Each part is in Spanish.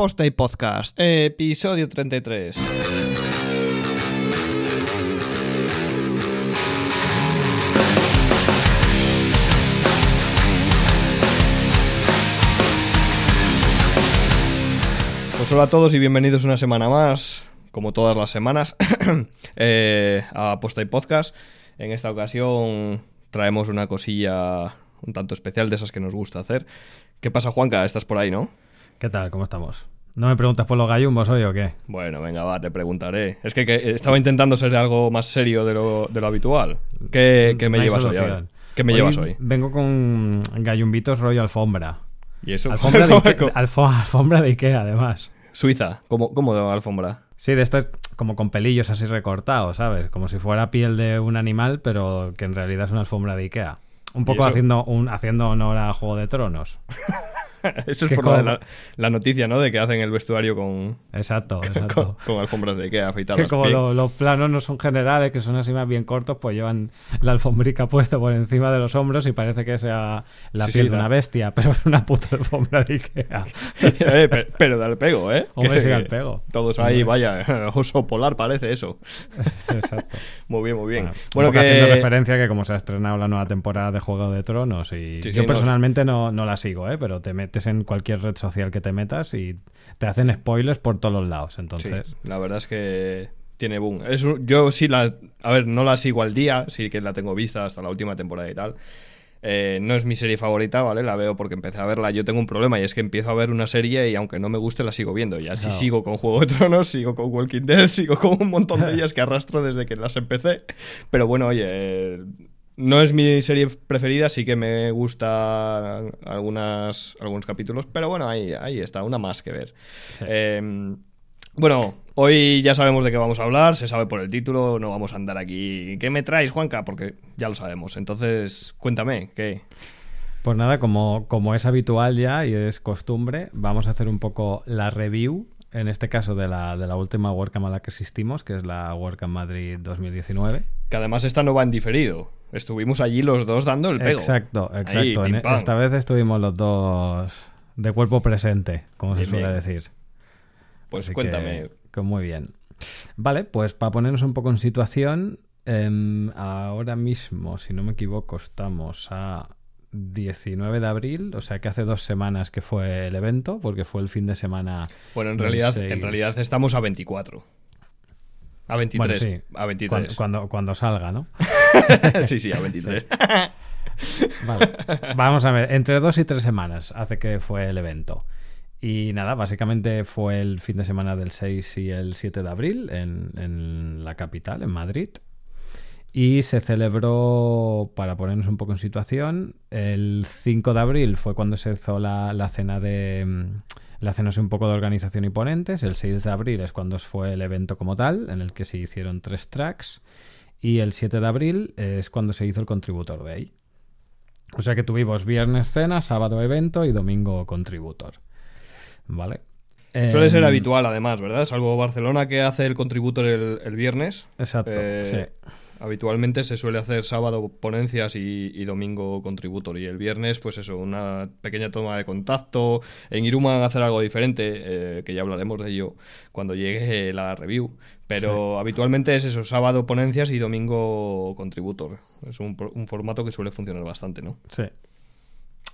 Posta y Podcast, episodio 33. Pues hola a todos y bienvenidos una semana más, como todas las semanas, eh, a Posta y Podcast. En esta ocasión traemos una cosilla un tanto especial de esas que nos gusta hacer. ¿Qué pasa, Juanca? Estás por ahí, ¿no? ¿Qué tal? ¿Cómo estamos? ¿No me preguntas por los gallumbos hoy o qué? Bueno, venga, va, te preguntaré. Es que, que estaba intentando ser algo más serio de lo, de lo habitual. ¿Qué, qué me No llevas hoy? ¿Qué me llevas hoy? Vengo con gallumbitos rollo alfombra. ¿Y eso? Alfombra de, Ikea, alfo- alfombra de Ikea, además. Suiza, ¿cómo, cómo de alfombra? Sí, de estas como con pelillos así recortados, ¿sabes? Como si fuera piel de un animal, pero que en realidad es una alfombra de Ikea. Un poco haciendo, un, haciendo honor a Juego de Tronos. Eso es ¿Qué por lo de como? la, la noticia, ¿no? De que hacen el vestuario con, Exacto, con, exacto. con alfombras de Ikea Que afeitadas. como Bien. lo- los planos no son generales, que son así más bien cortos, pues llevan la alfombrica puesta por encima de los hombros y parece que sea la Sí, piel sí, de da- una bestia, pero es una puta alfombra de Ikea. Eh, pe- pero da el pego, ¿eh? Hombre, Que- sí da el pego. Todos ahí, vaya, oso polar parece eso. Exacto. Muy bien, muy bien. Bueno, Bueno, que... haciendo referencia que como se ha estrenado la nueva temporada de Juego de Tronos y yo personalmente no, no la sigo, ¿eh? pero te metes en cualquier red social que te metas y te hacen spoilers por todos los lados. Entonces, Sí, la verdad es que tiene boom. Es yo sí la. A ver, no la sigo al día, sí que la tengo vista hasta la última temporada y tal. Eh, no es mi serie favorita, ¿vale? La veo porque empecé a verla. Yo tengo un problema y es que empiezo a ver una serie y aunque no me guste, la sigo viendo. Y así Claro. sigo con Juego de Tronos, sigo con Walking Dead, sigo con un montón de ellas que arrastro desde que las empecé. Pero bueno, oye. eh, No es mi serie preferida, sí que me gusta algunas, algunos capítulos, pero bueno, ahí, ahí está, una más que ver. Sí. Eh, bueno, hoy ya sabemos de qué vamos a hablar, se sabe por el título, no vamos a andar aquí. ¿Qué me traes, Juanca? Porque ya lo sabemos. Entonces, cuéntame, ¿qué? pues nada, como, como es habitual ya y es costumbre, vamos a hacer un poco la review, en este caso de la, de la última WordCamp a la que asistimos, que es la WordCamp Madrid 2019. Que además esta no va en diferido. Estuvimos allí los dos dando el pego. Exacto, exacto. esta vez estuvimos los dos de cuerpo presente, como se suele bien. decir. Pues Así cuéntame. que- que muy bien. Vale, pues para ponernos un poco en situación, em, ahora mismo, si no me equivoco, estamos a 19 de abril, o sea que hace dos semanas que fue el evento, porque fue el fin de semana. Bueno, en realidad, 6. en realidad estamos a 24. A 23. Bueno, sí. A 23. Cuando, cuando, cuando salga, ¿no? sí, sí, a 23. Vale. Vamos a ver, entre dos y tres semanas hace que fue el evento. Y nada, básicamente fue el fin de semana del 6 y el 7 de abril en, en la capital, en Madrid. Y se celebró, para ponernos un poco en situación, el 5 de abril fue cuando se hizo la, la cena de... mm, La cena es un poco de organización y ponentes. El 6 de abril es cuando fue el evento como tal, en el que se hicieron tres tracks. Y el 7 de abril es cuando se hizo el Contributor Day. O sea que tuvimos viernes cena, sábado evento y domingo contributor. ¿Vale? Suele ser Em, habitual, además, ¿verdad? Salvo Barcelona que hace el contributor el, el viernes. Exacto, Eh, sí. Habitualmente se suele hacer sábado ponencias y, y domingo contributor. Y el viernes, pues eso, una pequeña toma de contacto. En Iruma van a hacer algo diferente, eh, que ya hablaremos de ello cuando llegue la review. Pero habitualmente es eso, sábado ponencias y domingo contributor. Es un, un formato que suele funcionar bastante, ¿no? Sí.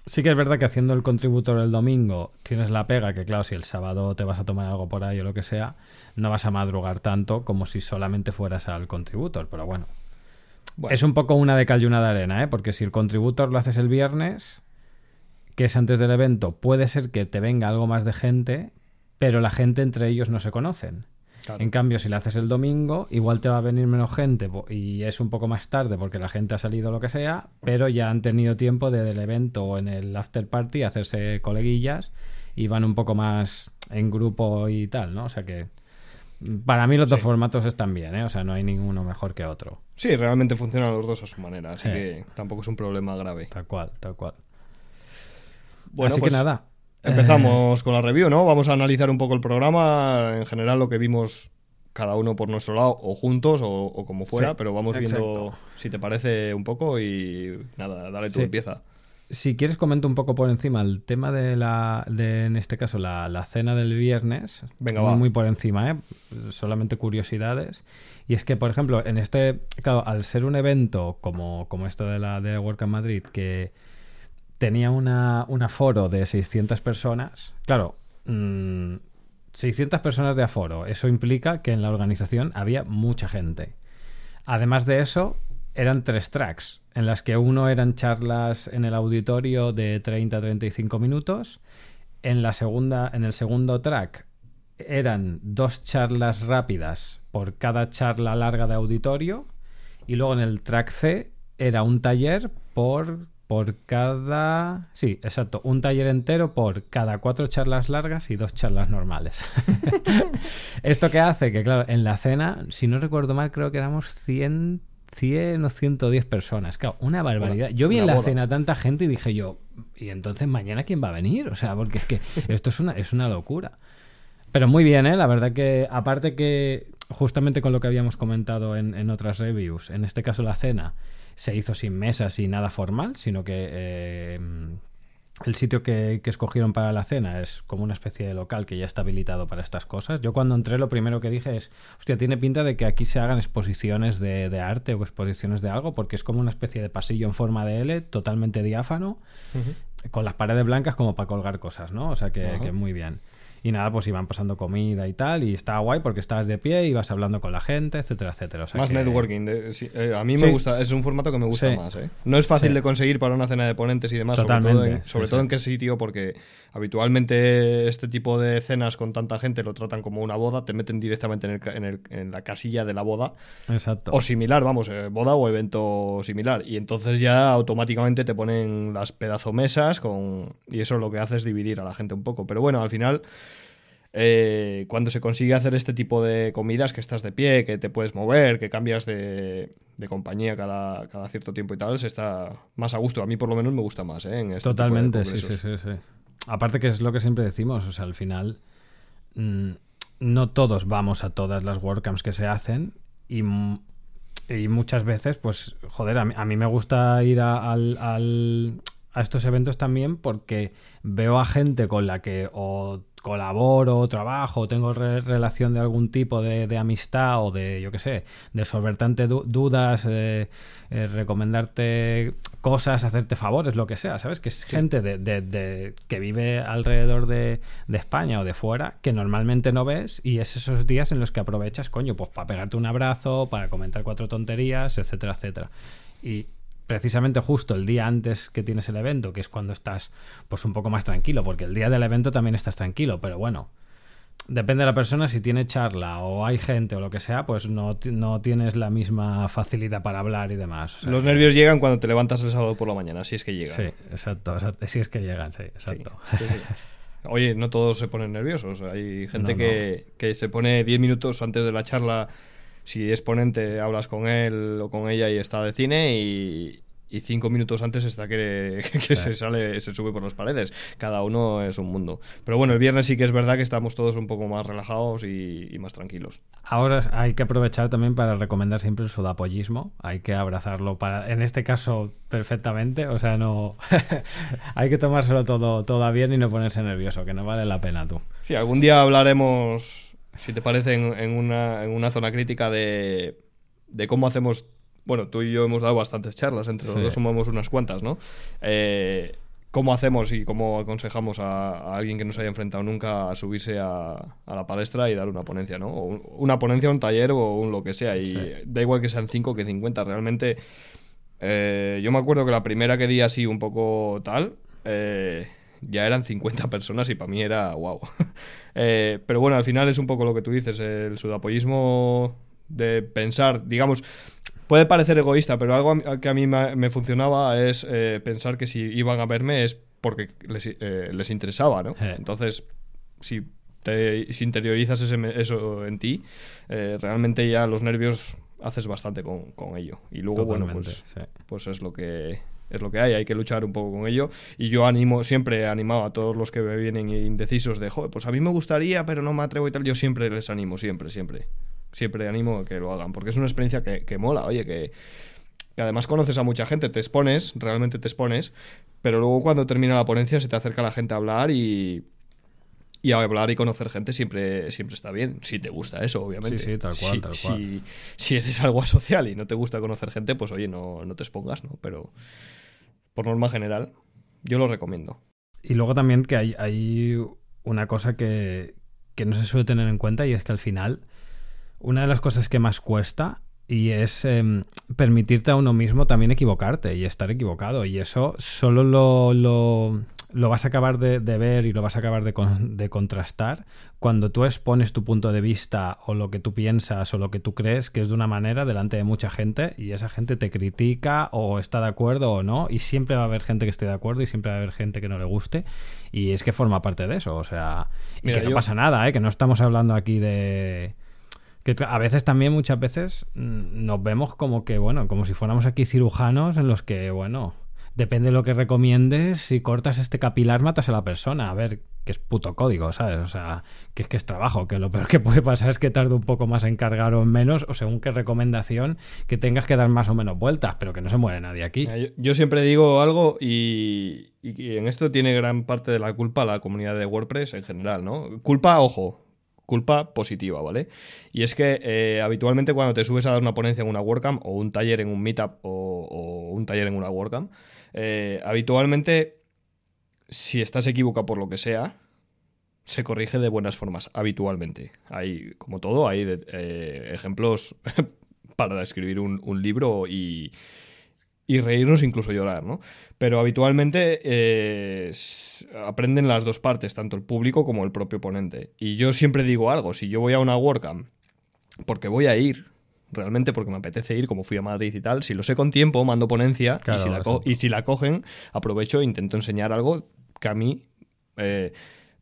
Sí que es verdad que haciendo el contributor el domingo tienes la pega que claro, si el sábado te vas a tomar algo por ahí o lo que sea, no vas a madrugar tanto como si solamente fueras al contributor, pero bueno. Bueno. Es un poco una de cal y una de arena, ¿eh? Porque si el contributor lo haces el viernes, que es antes del evento, puede ser que te venga algo más de gente, pero la gente entre ellos no se conocen. Claro. En cambio, si lo haces el domingo, igual te va a venir menos gente y es un poco más tarde porque la gente ha salido o lo que sea, pero ya han tenido tiempo de, del evento o en el after party hacerse coleguillas y van un poco más en grupo y tal, ¿no? O sea que para mí los dos formatos están bien, ¿eh? O sea, no hay ninguno mejor que otro. Sí, realmente funcionan los dos a su manera, así Sí. que tampoco es un problema grave. Tal cual, tal cual. Bueno, Así pues que nada. Empezamos con la review, ¿no? Vamos a analizar un poco el programa, en general lo que vimos cada uno por nuestro lado, o juntos, o, o como fuera, Sí, pero vamos viendo si te parece un poco y nada, dale tú, Sí. empieza. Si quieres comento un poco por encima el tema de la, de, en este caso, la, la cena del viernes. Venga, muy, va. muy por encima, ¿eh? Solamente curiosidades. Y es que, por ejemplo, en este, claro, al ser un evento como, como esto de la de Work in Madrid, que tenía una, un aforo de 600 personas, claro, mm, 600 personas de aforo, eso implica que en la organización había mucha gente. Además de eso, eran tres tracks, en las que uno eran charlas en el auditorio de 30 a 35 minutos, en, la segunda, en el segundo track eran dos charlas rápidas por cada charla larga de auditorio, y luego en el track C era un taller por, por cada... Sí, exacto, un taller entero por cada cuatro charlas largas y dos charlas normales. Esto que hace que, claro, en la cena, si no recuerdo mal, creo que éramos 100, 100 o 110 personas. Claro, una barbaridad. Yo vi en la boda. cena tanta gente y dije yo, ¿y entonces mañana quién va a venir? O sea, porque es que esto es una, es una locura. Pero muy bien, ¿eh? La verdad que, aparte que, justamente con lo que habíamos comentado en, en otras reviews, en este caso la cena se hizo sin mesas y nada formal, sino que eh, el sitio que, que escogieron para la cena es como una especie de local que ya está habilitado para estas cosas. Yo cuando entré lo primero que dije es, hostia, tiene pinta de que aquí se hagan exposiciones de, de arte o exposiciones de algo, porque es como una especie de pasillo en forma de L, totalmente diáfano, con las paredes blancas como para colgar cosas, ¿no? O sea que, que muy bien. Y nada, pues iban pasando comida y tal, y estaba guay porque estabas de pie, ibas hablando con la gente, etcétera, etcétera. O sea Más que- networking. de- sí, eh, a mí me gusta, es un formato que me gusta Sí. más. ¿eh? No es fácil de conseguir para una cena de ponentes y demás, sobre todo, Totalmente, en, sobre todo en qué sitio, porque habitualmente este tipo de cenas con tanta gente lo tratan como una boda, te meten directamente en, el en el- en la casilla de la boda, Exacto. o similar, vamos, eh, boda o evento similar, y entonces ya automáticamente te ponen las pedazomesas con, y eso lo que hace es dividir a la gente un poco. Pero bueno, al final eh, cuando se consigue hacer este tipo de comidas, que estás de pie, que te puedes mover, que cambias de, de compañía cada, cada cierto tiempo y tal, se está más a gusto. A mí por lo menos me gusta más, ¿eh? En este Totalmente, sí, sí, sí, sí. Aparte que es lo que siempre decimos, o sea, al final mm, no todos vamos a todas las WordCamps que se hacen y, m- y muchas veces, pues, joder, a mí, a mí me gusta ir a, al- al- a estos eventos también porque veo a gente con la que o colaboro, trabajo, tengo re- relación de algún tipo de, de amistad o de, yo qué sé, de solventarte du- dudas, eh, eh, recomendarte cosas, hacerte favores, lo que sea, ¿sabes? Que es gente de, de- de- que vive alrededor de, de España o de fuera que normalmente no ves y es esos días en los que aprovechas, coño, pues para pegarte un abrazo, para comentar cuatro tonterías, etcétera, etcétera. Y precisamente justo el día antes que tienes el evento, que es cuando estás pues un poco más tranquilo, porque el día del evento también estás tranquilo, pero bueno, depende de la persona, si tiene charla o hay gente o lo que sea, pues no, no tienes la misma facilidad para hablar y demás. O sea Los que- nervios llegan cuando te levantas el sábado por la mañana, si es que llegan. Sí, exacto, exacto, Si es que llegan, sí, exacto. sí, sí. Oye, no todos se ponen nerviosos. Hay gente No, que, que se pone 10 minutos antes de la charla. Si es ponente, hablas con él o con ella y está de cine. Y, y cinco minutos antes está que, que se sale, se sube por las paredes. Cada uno es un mundo. Pero bueno, el viernes sí que es verdad que estamos todos un poco más relajados y, y más tranquilos. Ahora hay que aprovechar también para recomendar siempre el sudapollismo. Hay que abrazarlo para, en este caso, perfectamente. O sea, no. hay que tomárselo todo, todo bien y no ponerse nervioso, que no vale la pena tú. Sí, algún día hablaremos, si te parece, en, en una, en una zona crítica de, de cómo hacemos. Bueno, tú y yo hemos dado bastantes charlas, entre los Sí. dos sumamos unas cuantas, ¿no? Eh, ¿Cómo hacemos y cómo aconsejamos a, a alguien que no se haya enfrentado nunca a subirse a, a la palestra y dar una ponencia, ¿no? O un- una ponencia, un taller o un lo que sea. Y Sí. da igual que sean 5 que 50. Realmente, eh, yo me acuerdo que la primera que di así un poco tal, eh, ya eran 50 personas y para mí era wow. Eh, pero bueno, al final es un poco lo que tú dices, el sudapollismo de pensar, digamos, puede parecer egoísta, pero algo que a mí me, me funcionaba es eh, pensar que si iban a verme es porque les, eh, les interesaba, ¿no? Eh. Entonces, si te si interiorizas ese eso en ti, eh, realmente ya los nervios haces bastante con, con ello. Y luego, bueno, Totalmente, pues, sí. pues es lo que es lo que hay, hay que luchar un poco con ello. Y yo animo, siempre he animado a todos los que me vienen indecisos de, joder, pues a mí me gustaría, pero no me atrevo y tal. Yo siempre les animo, siempre, siempre. Siempre animo a que lo hagan, porque es una experiencia que, que mola, oye, que que además conoces a mucha gente, te expones, realmente te expones, pero luego cuando termina la ponencia se te acerca la gente a hablar y, y a hablar y conocer gente siempre, siempre está bien, si te gusta eso, obviamente. Sí, sí, tal cual, si, tal cual. Si, si eres algo asocial y no te gusta conocer gente, pues oye, no, no te expongas, ¿no? Pero por norma general, yo lo recomiendo. Y luego también que hay, hay una cosa que, que no se suele tener en cuenta y es que al final una de las cosas que más cuesta y es em, permitirte a uno mismo también equivocarte y estar equivocado. Y eso solo lo, lo, lo vas a acabar de, de ver y lo vas a acabar de, con- de contrastar cuando tú expones tu punto de vista o lo que tú piensas o lo que tú crees que es de una manera delante de mucha gente y esa gente te critica o está de acuerdo o no y siempre va a haber gente que esté de acuerdo y siempre va a haber gente que no le guste y es que forma parte de eso, o sea, y Mira, que no yo- pasa nada, ¿eh? que no estamos hablando aquí de... Que a veces también, muchas veces, mm, nos vemos como que, bueno, como si fuéramos aquí cirujanos en los que, bueno, depende de lo que recomiendes, si cortas este capilar matas a la persona. A ver, que es puto código, ¿sabes? O sea, que es que es trabajo, que lo peor que puede pasar es que tarde un poco más en cargar o en menos, o según qué recomendación, que tengas que dar más o menos vueltas, pero que no se muere nadie aquí. Yo, siempre digo algo y, en esto tiene gran parte de la culpa la comunidad de WordPress en general, ¿no? Culpa, ojo, culpa positiva, ¿vale? Y es que eh, habitualmente cuando te subes a dar una ponencia en una WordCamp o un taller en un Meetup o un taller en una WordCamp, eh, habitualmente si estás equivocado por lo que sea, se corrige de buenas formas, habitualmente. Hay, como todo, hay eh, ejemplos para escribir un, libro y, y reírnos, incluso llorar, ¿no? Pero habitualmente eh, aprenden las dos partes, tanto el público como el propio ponente. Y yo siempre digo algo, si yo voy a una WordCamp, porque voy a ir, realmente porque me apetece ir, como fui a Madrid y tal, si lo sé con tiempo, mando ponencia, Claro, y, si la y si la cogen, aprovecho e intento enseñar algo que a mí eh,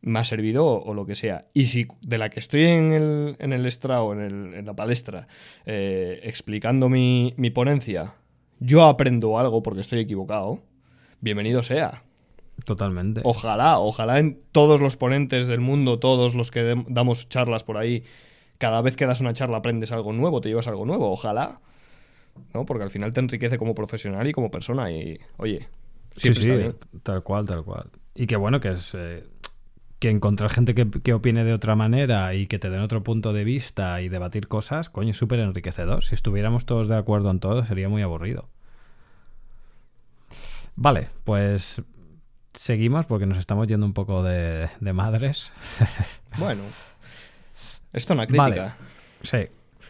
me ha servido o, o lo que sea. Y si de la que estoy en el, en el estrado, en, el- en la palestra, eh, explicando mi, mi ponencia, yo aprendo algo porque estoy equivocado, bienvenido sea. Totalmente. Ojalá, ojalá en todos los ponentes del mundo, todos los que damos charlas por ahí, cada vez que das una charla aprendes algo nuevo, te llevas algo nuevo, ojalá. ¿No? Porque al final te enriquece como profesional y como persona y, oye, siempre sí, está sí, bien. tal cual, tal cual. Y que bueno, que es eh, que encontrar gente que, que opine de otra manera y que te den otro punto de vista y debatir cosas, coño, es súper enriquecedor. Si estuviéramos todos de acuerdo en todo, sería muy aburrido. Vale, pues seguimos porque nos estamos yendo un poco de, de madres. Bueno, esto es una crítica. Vale. Sí.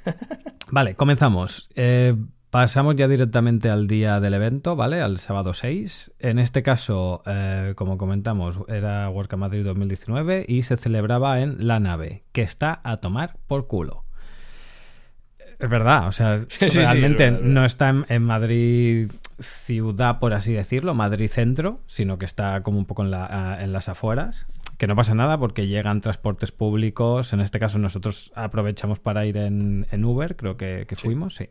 Vale, comenzamos. Eh, pasamos ya directamente al día del evento, ¿vale? Al sábado 6. En este caso, eh, como comentamos, era WordCamp Madrid 2019 y se celebraba en La Nave, que está a tomar por culo. Es verdad, o sea, sí, sí, realmente es no está en, en Madrid ciudad, por así decirlo, Madrid centro, sino que está como un poco en, la- ah, en las afueras. Que no pasa nada porque llegan transportes públicos. En este caso, nosotros aprovechamos para ir en, en Uber, creo que, que Sí. fuimos, sí.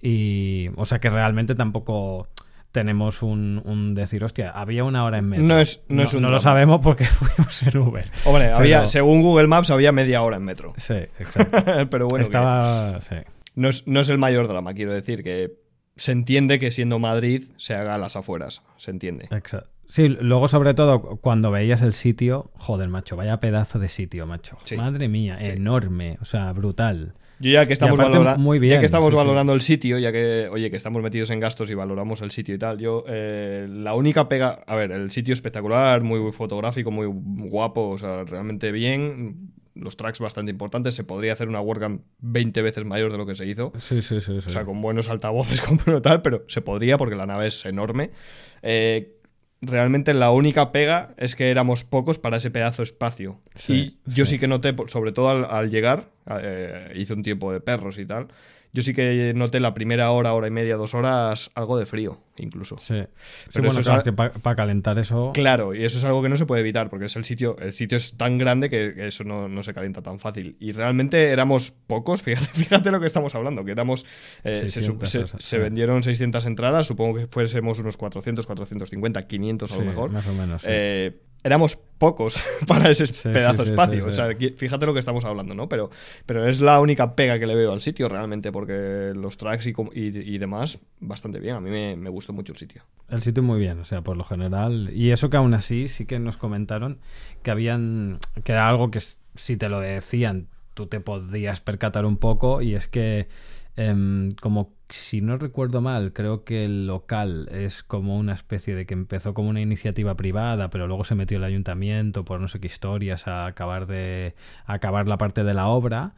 Y, o sea que realmente tampoco tenemos un, un decir, hostia, había una hora en metro. No es- no es un lo drama. sabemos porque fuimos en Uber. Hombre, había, según Google Maps había media hora en metro. Sí, exacto. Pero bueno, Estaba. Sí. no, es, no es el mayor drama, quiero decir, que se entiende que siendo Madrid se haga a las afueras, se entiende. Exacto. Sí, luego sobre todo cuando veías el sitio, joder, macho, vaya pedazo de sitio, macho. Sí. Madre mía, enorme, o sea, brutal. Yo ya que estamos, valora- muy ya bien, que estamos sí. valorando el sitio, ya que, oye, que estamos metidos en gastos y valoramos el sitio y tal, yo, eh, la única pega, a ver, el sitio espectacular, muy fotográfico, muy guapo, o sea, realmente bien, los tracks bastante importantes, se podría hacer una WordCamp 20 veces mayor de lo que se hizo, Sí, sí, sí. sí. o sea, con buenos altavoces, con bueno tal, pero se podría porque la nave es enorme. Eh, realmente la única pega es que éramos pocos para ese pedazo de espacio. Sí, y yo sí. sí que noté, sobre todo al, al llegar, eh, hice un tiempo de perros y tal, yo sí que noté la primera hora, hora y media, dos horas, algo de frío, incluso. Sí, Sí, Pero bueno, eso es claro, a- que para calentar eso. Claro, y eso es algo que no se puede evitar, porque es el sitio, el sitio es tan grande que eso no, no se calienta tan fácil. Y realmente éramos pocos, fíjate, fíjate lo que estamos hablando, que éramos. eh, se, 600 se- cosas, se sí. vendieron 600 entradas, supongo que fuésemos unos 400, 450, 500 a lo Sí, mejor. Más o menos. sí. Eh, éramos pocos para ese Sí, pedazo sí, sí, espacio. O sea, fíjate lo que estamos hablando, ¿no? Pero, pero es la única pega que le veo al sitio realmente, porque los tracks y, y, y demás, bastante bien. A mí me, me gustó mucho el sitio. El sitio muy bien, o sea, por lo general. Y eso que aún así sí que nos comentaron que habían. que era algo que si te lo decían, tú te podías percatar un poco. Y es que, em, como si no recuerdo mal, creo que el local es como una especie de que empezó como una iniciativa privada, pero luego se metió el ayuntamiento por no sé qué historias a acabar de. a acabar la parte de la obra.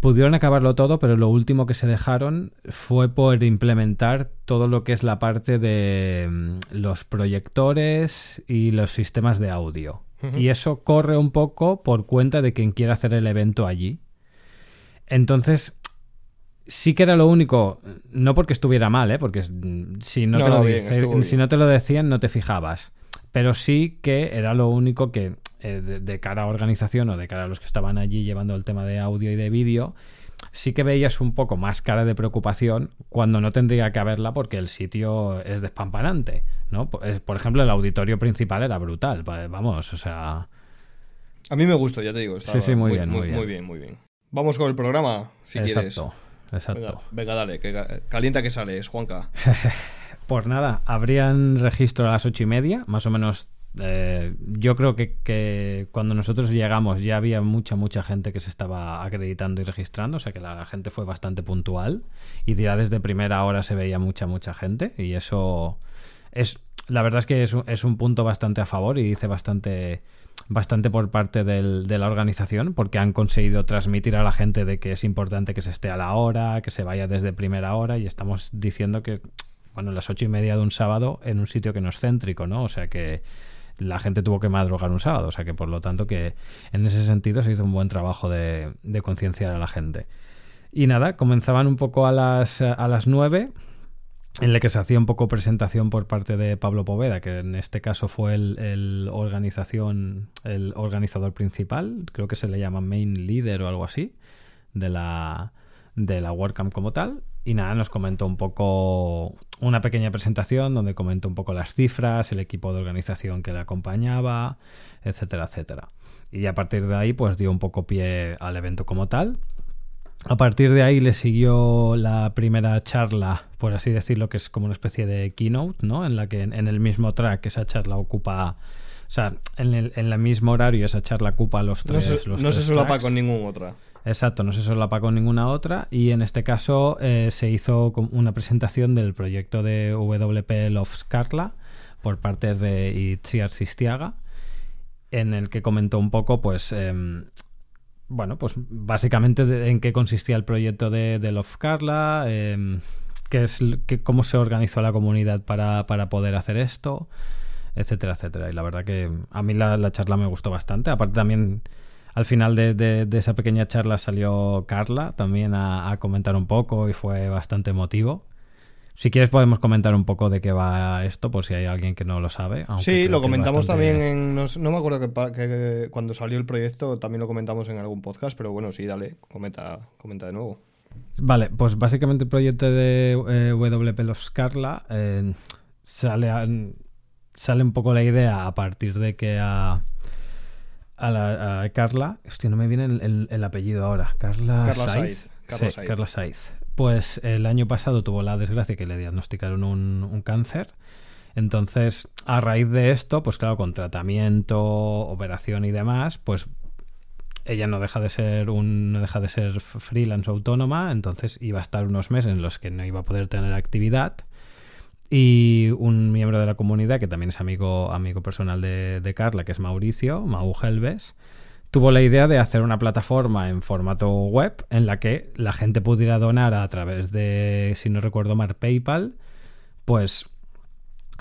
Pudieron acabarlo todo, pero lo último que se dejaron fue por implementar todo lo que es la parte de mm, los proyectores y los sistemas de audio. Y eso corre un poco por cuenta de quien quiera hacer el evento allí. Entonces, sí que era lo único, no porque estuviera mal, ¿eh? porque si no, No, te, lo no, bien, dice- estuvo bien. si no te lo decían no te fijabas. Pero sí que era lo único que eh, de, de cara a organización o de cara a los que estaban allí llevando el tema de audio y de vídeo, sí que veías un poco más cara de preocupación cuando no tendría que haberla porque el sitio es despampanante, ¿no? Por ejemplo, el auditorio principal era brutal, va- vamos, o sea... A mí me gustó, ya te digo. estaba sí, muy bien, muy muy, bien. muy bien, muy bien. Vamos con el programa, si quieres. Exacto. Venga, venga, dale, que ca- calienta que sales, Juanca. Pues nada, habrían registro a las ocho y media, más o menos. eh, yo creo que, que cuando nosotros llegamos ya había mucha, mucha gente que se estaba acreditando y registrando, o sea que la gente fue bastante puntual y ya desde primera hora se veía mucha, mucha gente y eso es, la verdad es que es un, es un punto bastante a favor y dice bastante, bastante por parte del- de la organización porque han conseguido transmitir a la gente de que es importante que se esté a la hora, que se vaya desde primera hora y estamos diciendo que, bueno, las ocho y media de un sábado en un sitio que no es céntrico, ¿no? O sea que la gente tuvo que madrugar un sábado, o sea que por lo tanto que en ese sentido se hizo un buen trabajo de, de concienciar a la gente. Y nada, comenzaban un poco a las, a las 9, en la que se hacía un poco presentación por parte de Pablo Poveda, que en este caso fue el, organización, el organizador principal, creo que se le llama main leader o algo así, de la, de la WordCamp como tal. Y nada, nos comentó un poco una pequeña presentación donde comentó un poco las cifras, el equipo de organización que le acompañaba, etcétera, etcétera. Y a partir de ahí, pues dio un poco pie al evento como tal. A partir de ahí le siguió la primera charla, por así decirlo, que es como una especie de keynote, ¿no? En la que en, en el mismo track esa charla ocupa. O sea, en el, en el mismo horario esa charla ocupa los No tres. se, los no tres se solapa tracks. con ninguna otra. Exacto, no se solapa con ninguna otra. Y en este caso eh, se hizo una presentación del proyecto de WP Love Scarla por parte de Itziar Sistiaga, en el que comentó un poco, pues. em, bueno, pues básicamente en qué consistía el proyecto de, Love Carla, em, qué es, qué- cómo se organizó la comunidad para, para poder hacer esto, etcétera, etcétera. Y la verdad que a mí la, la charla me gustó bastante. Aparte también al final de, de- de esa pequeña charla salió Carla también a, a comentar un poco y fue bastante emotivo. Si quieres podemos comentar un poco de qué va esto, por si hay alguien que no lo sabe. Sí, lo comentamos bastante- también en. No, me acuerdo que, cuando salió el proyecto también lo comentamos en algún podcast, pero bueno, sí, dale, comenta, comenta de nuevo. Vale, pues básicamente el proyecto de eh, WP Los Carla eh, sale, a- sale un poco la idea a partir de que a, a, la, a Carla, hostia, no me viene el, el- el apellido ahora, Carla, Carla Saiz. Saiz, Carla Sí, Saiz. Carla Saiz. Pues el año pasado tuvo la desgracia que le diagnosticaron un, cáncer. Entonces, a raíz de esto, pues claro, con tratamiento, operación y demás, pues ella no deja de ser un no deja de ser freelance autónoma, entonces iba a estar unos meses en los que no iba a poder tener actividad. Y un miembro de la comunidad, que también es amigo, amigo personal de, de Carla, que es Mauricio, Mau Helves, tuvo la idea de hacer una plataforma en formato web en la que la gente pudiera donar a través de, si no recuerdo mal, PayPal, pues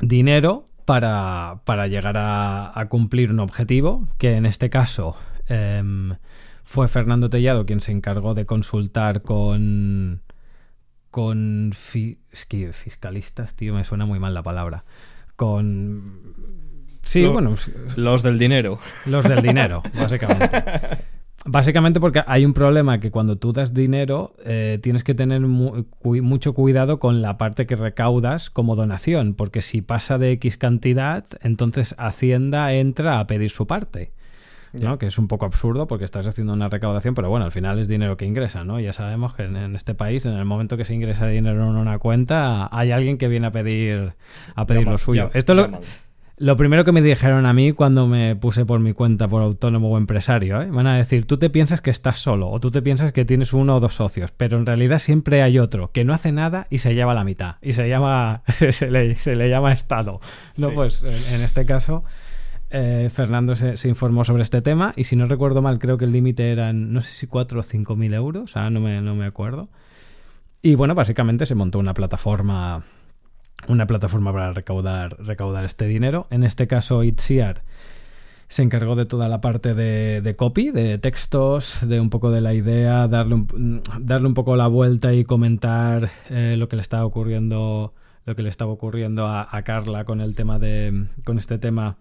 dinero para, para llegar a, cumplir un objetivo, que en este caso em, fue Fernando Tellado quien se encargó de consultar con con es que fiscalistas, tío, me suena muy mal la palabra. Con sí, Lo- bueno, Los del dinero. los del dinero, básicamente. Básicamente porque hay un problema que cuando tú das dinero eh, tienes que tener mucho cuidado con la parte que recaudas como donación, porque si pasa de X cantidad, entonces Hacienda entra a pedir su parte. ¿no? Que es un poco absurdo porque estás haciendo una recaudación, pero bueno, al final es dinero que ingresa, ¿no? Ya sabemos que en, este país, en el momento que se ingresa dinero en una cuenta, hay alguien que viene a pedir a pedir lo suyo. Esto lo, lo primero que me dijeron a mí cuando me puse por mi cuenta por autónomo o empresario, ¿eh? van a decir, tú te piensas que estás solo o tú te piensas que tienes uno o dos socios, pero en realidad siempre hay otro que no hace nada y se lleva la mitad y se llama se le, se le llama Estado. No, pues en, este caso eh, Fernando se, informó sobre este tema y si no recuerdo mal creo que el límite eran no sé si 4 o 5 mil euros, o sea, no me, no me acuerdo. Y bueno, básicamente se montó una plataforma una plataforma para recaudar, recaudar este dinero. En este caso, Itziar se encargó de toda la parte de, copy, de textos, de un poco de la idea, darle un, darle un poco la vuelta y comentar eh, lo que le estaba ocurriendo, lo que le estaba ocurriendo a, Carla con el tema de, con este tema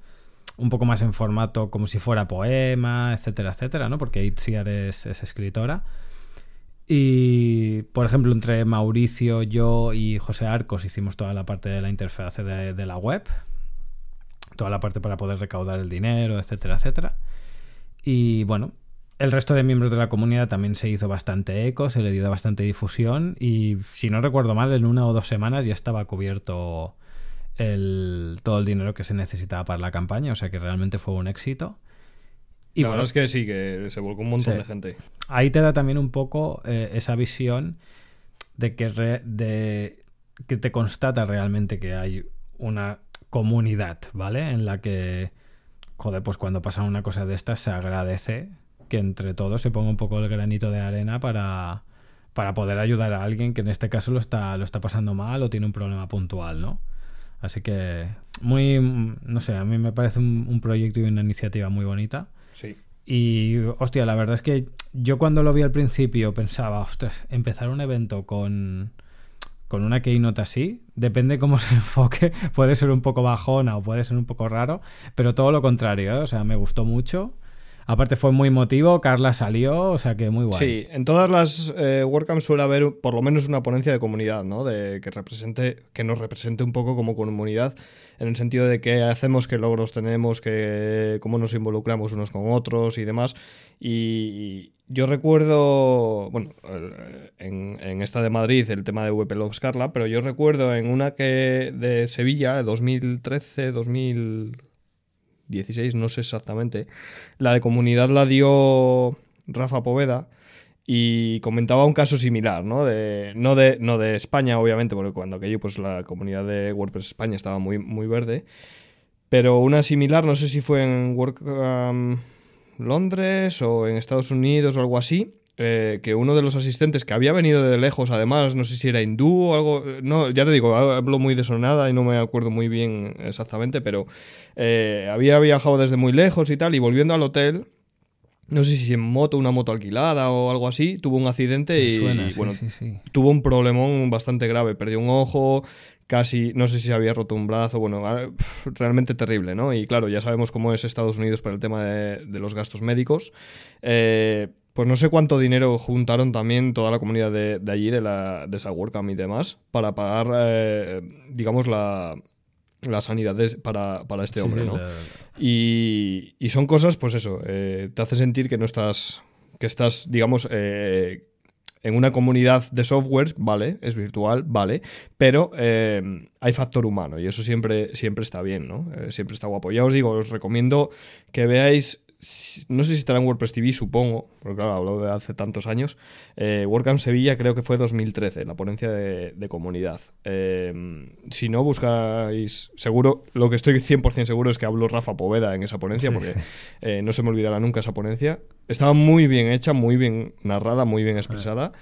un poco más en formato como si fuera poema, etcétera, etcétera, ¿no? Porque Itziar es, es escritora. Y, por ejemplo, entre Mauricio, yo y José Arcos hicimos toda la parte de la interfaz de, la web, toda la parte para poder recaudar el dinero, etcétera, etcétera. Y bueno, el resto de miembros de la comunidad también se hizo bastante eco, se le dio bastante difusión y, si no recuerdo mal, en una o dos semanas ya estaba cubierto el, todo el dinero que se necesitaba para la campaña, o sea que realmente fue un éxito. Y la verdad es que sí, que se volcó un montón de gente. Ahí te da también un poco eh, esa visión de que, de que te constata realmente que hay una comunidad, ¿vale? En la que, joder, pues cuando pasa una cosa de estas se agradece que entre todos se ponga un poco el granito de arena para, para poder ayudar a alguien que en este caso lo está, lo está pasando mal o tiene un problema puntual, ¿no? Así que muy, no sé, a mí me parece un, un proyecto y una iniciativa muy bonita. Y, hostia, la verdad es que yo cuando lo vi al principio pensaba, ostras, empezar un evento con, con una keynote así, depende cómo se enfoque, puede ser un poco bajona o puede ser un poco raro, pero todo lo contrario, ¿eh? o sea, me gustó mucho. Aparte fue muy emotivo, Carla salió, o sea que muy guay. Sí, en todas las eh, WordCamp suele haber por lo menos una ponencia de comunidad, ¿no? De que represente, que nos represente un poco como comunidad, en el sentido de qué hacemos, qué logros tenemos, que, cómo nos involucramos unos con otros y demás. Y yo recuerdo, bueno, en, esta de Madrid el tema de VP Logs Carla, pero yo recuerdo en una que de Sevilla, 2013, 2000 16, no sé exactamente. La de comunidad la dio Rafa Poveda y comentaba un caso similar, ¿no? De, no, de, no de España, obviamente, porque cuando aquello, pues la comunidad de WordPress España estaba muy, muy verde, pero una similar, no sé si fue en WordCamp Londres o en Estados Unidos o algo así, eh, que uno de los asistentes que había venido de lejos, además, no sé si era hindú o algo, no, ya te digo, hablo muy desonada y no me acuerdo muy bien exactamente, pero eh, había viajado desde muy lejos y tal, y volviendo al hotel, no sé si en moto, una moto alquilada o algo así, tuvo un accidente y, bueno, tuvo un problemón bastante grave, perdió un ojo, casi, no sé si se había roto un brazo, bueno, ah, realmente terrible, ¿no? Y claro, ya sabemos cómo es Estados Unidos para el tema de, de los gastos médicos. Eh, pues no sé cuánto dinero juntaron también toda la comunidad de, allí, de, la, de esa WordCamp y demás, para pagar, eh, digamos, la, la sanidad para, este hombre, ¿no? Y, son cosas, pues eso, eh, te hace sentir que no estás, que estás, digamos, eh, en una comunidad de software, vale, es virtual, vale, pero hay factor humano y eso siempre, siempre está bien, ¿no? siempre está guapo. Ya os digo, os recomiendo que veáis no sé si estará en WordPress TV, supongo, porque claro, hablo de hace tantos años. Eh, WordCamp Sevilla creo que fue 2013, la ponencia de, comunidad. Eh, si no, buscáis, seguro, lo que estoy 100% seguro es que habló Rafa Poveda en esa ponencia, porque eh, no se me olvidará nunca esa ponencia. Estaba muy bien hecha, muy bien narrada, muy bien expresada.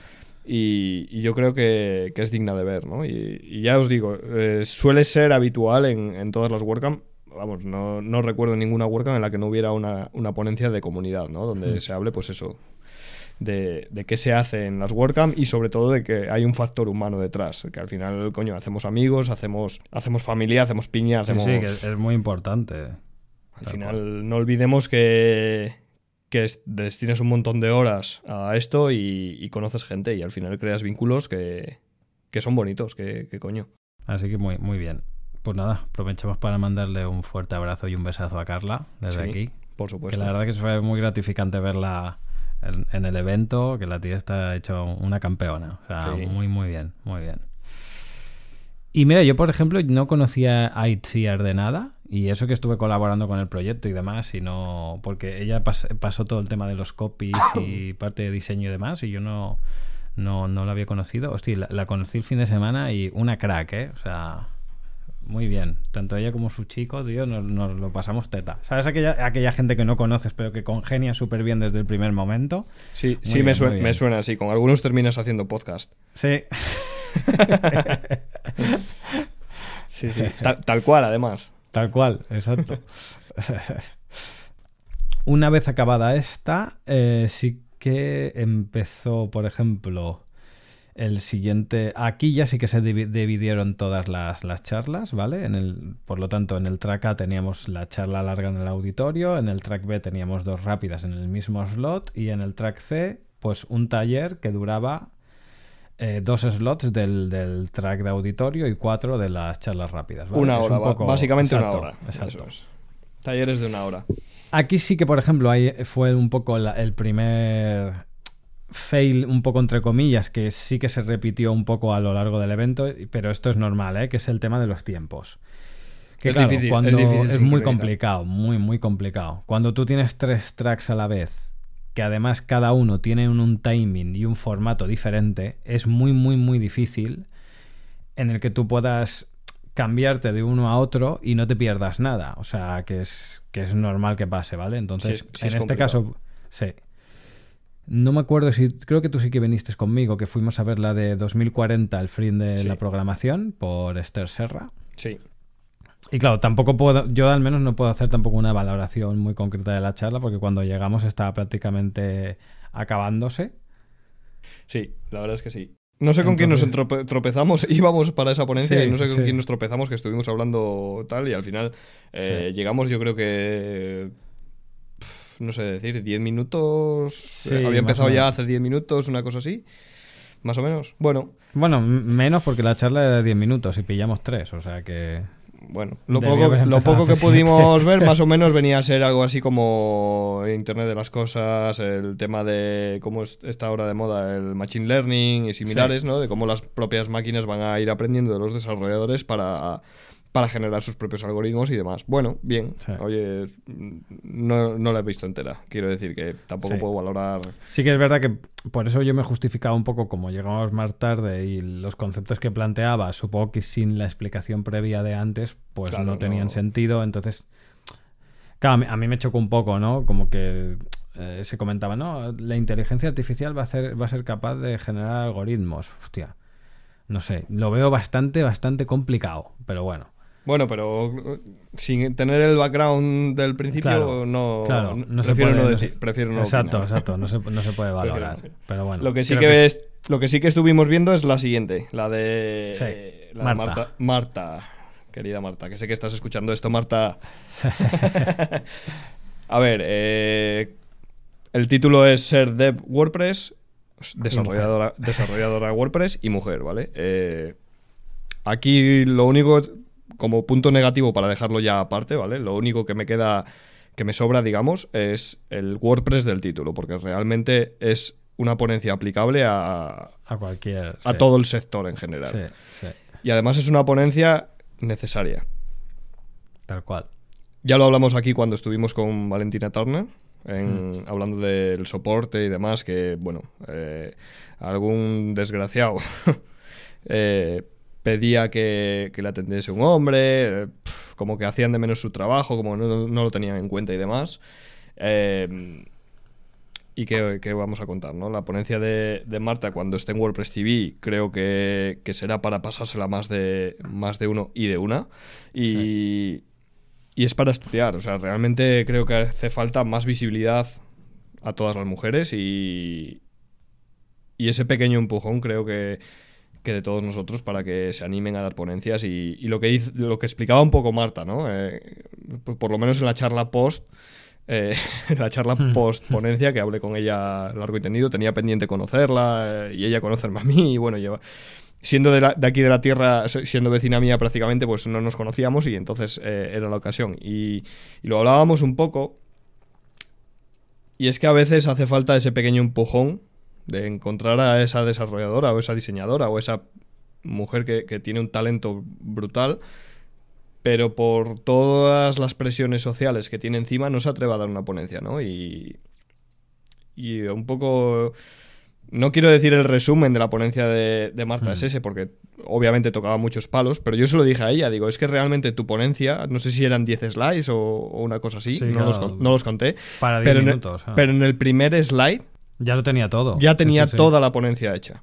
Y, yo creo que, es digna de ver, ¿no? Y, ya os digo, suele ser habitual en, en todas las WordCamp vamos, no, no recuerdo ninguna WordCamp en la que no hubiera una, ponencia de comunidad, ¿no? Donde hmm. se hable, pues eso, de, qué se hace en las WordCamp y sobre todo de que hay un factor humano detrás, que al final, coño, hacemos amigos, hacemos, hacemos familia, hacemos piña, hacemos... Sí, que es muy importante. Al final, no olvidemos que, que destines un montón de horas a esto y, conoces gente y al final creas vínculos que, son bonitos, que, coño. Así que muy, muy bien. Pues nada, aprovechamos para mandarle un fuerte abrazo y un besazo a Carla desde aquí. Por supuesto. Que la verdad que fue muy gratificante verla en, el evento, que la tía está hecho una campeona. O sea, muy, muy bien, muy bien. Y mira, yo por ejemplo no conocía a Itziar de nada, y eso que estuve colaborando con el proyecto y demás, y no, porque ella pasó todo el tema de los copies y parte de diseño y demás, y yo no, no, no la había conocido. Hostia, la, conocí el fin de semana y una crack, ¿eh? O sea, muy bien. Tanto ella como su chico, tío, nos, lo pasamos teta. ¿Sabes aquella, aquella gente que no conoces, pero que congenia súper bien desde el primer momento? Sí, sí, me, suena, me suena así. Con algunos terminas haciendo podcast. Sí. sí, sí. Tal, cual, además. Tal cual, exacto. Una vez acabada esta, eh, sí que empezó, por ejemplo, el siguiente. Aquí ya sí que se dividieron todas las, charlas, ¿vale? En el, por lo tanto, en el track A teníamos la charla larga en el auditorio, en el track B teníamos dos rápidas en el mismo slot y en el track C, pues un taller que duraba eh, dos slots del, track de auditorio y cuatro de las charlas rápidas. Una hora, básicamente una hora. Talleres de una hora. Aquí sí que, por ejemplo, ahí fue un poco el primer fail, un poco entre comillas, que sí que se repitió un poco a lo largo del evento, pero esto es normal, ¿eh? que es el tema de los tiempos. Que es, difícil, cuando es muy complicado, muy, muy complicado. Cuando tú tienes tres tracks a la vez que además cada uno tiene un, timing y un formato diferente, es muy, muy, muy difícil en el que tú puedas cambiarte de uno a otro y no te pierdas nada. O sea, que es, que es normal que pase, ¿vale? Entonces, en este caso, sí. No me acuerdo si. Creo que tú sí que viniste conmigo, que fuimos a ver la de 2040, el free de la programación, por Esther Serra. Sí. Y claro, tampoco puedo, yo al menos no puedo hacer tampoco una valoración muy concreta de la charla porque cuando llegamos estaba prácticamente acabándose. Sí, la verdad es que sí. No sé con quién nos tropezamos, íbamos para esa ponencia y no sé con quién nos tropezamos, que estuvimos hablando tal y al final eh, llegamos yo creo que, no sé decir, 10 minutos, había empezado ya hace 10 minutos, una cosa así, más o menos. Bueno. Bueno, menos porque la charla era de 10 minutos y pillamos 3, o sea que bueno, lo poco, lo poco que pudimos ver más o menos venía a ser algo así como Internet de las Cosas, el tema de cómo está ahora de moda el Machine Learning y similares, ¿no? De cómo las propias máquinas van a ir aprendiendo de los desarrolladores para para generar sus propios algoritmos y demás. Bueno, bien. Oye, no, no, la he visto entera. Quiero decir que tampoco puedo valorar. Sí que es verdad que por eso yo me justificaba un poco como llegamos más tarde y los conceptos que planteaba, supongo que sin la explicación previa de antes, pues no tenían sentido. Entonces, claro, a mí me chocó un poco, ¿no? Como que eh, se comentaba, no, la inteligencia artificial va a, ser, va a ser capaz de generar algoritmos. Hostia. No sé, lo veo bastante, bastante complicado, pero bueno. Bueno, pero uh, sin tener el background del principio, no, claro, no, prefiero, se no decir, prefiero no Exacto, exacto, no se, no se puede valorar. pero bueno. Lo que sí que, lo que sí que estuvimos viendo es la siguiente, la de, Marta. Marta. querida Marta, que sé que estás escuchando esto, Marta. A ver, eh, el título es ser dev WordPress, desarrolladora, desarrolladora WordPress y mujer, ¿vale? Eh, aquí lo único como punto negativo para dejarlo ya aparte, ¿vale? Lo único que me queda, que me sobra, digamos, es el WordPress del título, porque realmente es una ponencia aplicable a, a cualquier, a todo el sector en general. Sí, sí. Y además es una ponencia necesaria. Tal cual. Ya lo hablamos aquí cuando estuvimos con Valentina Turner, en, hmm. hablando del soporte y demás, que, bueno, eh, algún desgraciado eh, pedía que, le atendiese un hombre, como que hacían de menos su trabajo, como no, lo tenían en cuenta y demás. Eh, y qué, vamos a contar, ¿no? La ponencia de, Marta cuando esté en WordPress TV creo que, será para pasársela más de, más de uno y de una. Y, y es para estudiar, o sea, realmente creo que hace falta más visibilidad a todas las mujeres y, y ese pequeño empujón creo que, que de todos nosotros para que se animen a dar ponencias y, lo, que lo que explicaba un poco Marta, ¿no? Eh, por lo menos en la charla post, eh, la charla post ponencia, que hablé con ella largo y tendido, tenía pendiente conocerla eh, y ella conocerme a mí, y bueno, lleva siendo de, aquí de la tierra, siendo vecina mía prácticamente, pues no nos conocíamos y entonces era la ocasión. Y, y, lo hablábamos un poco. Y es que a veces hace falta ese pequeño empujón de encontrar a esa desarrolladora o esa diseñadora o esa mujer que, que tiene un talento brutal pero por todas las presiones sociales que tiene encima no se atreve a dar una ponencia, ¿no? Y, y un poco... No quiero decir el resumen de la ponencia de, Marta es hmm. ese, porque obviamente tocaba muchos palos, pero yo se lo dije a ella, digo, es que realmente tu ponencia, no sé si eran 10 slides o, una cosa así, no, los, conté. Para 10 minutos. Ah. Pero en el primer slide... Ya lo tenía todo. Ya tenía toda la ponencia hecha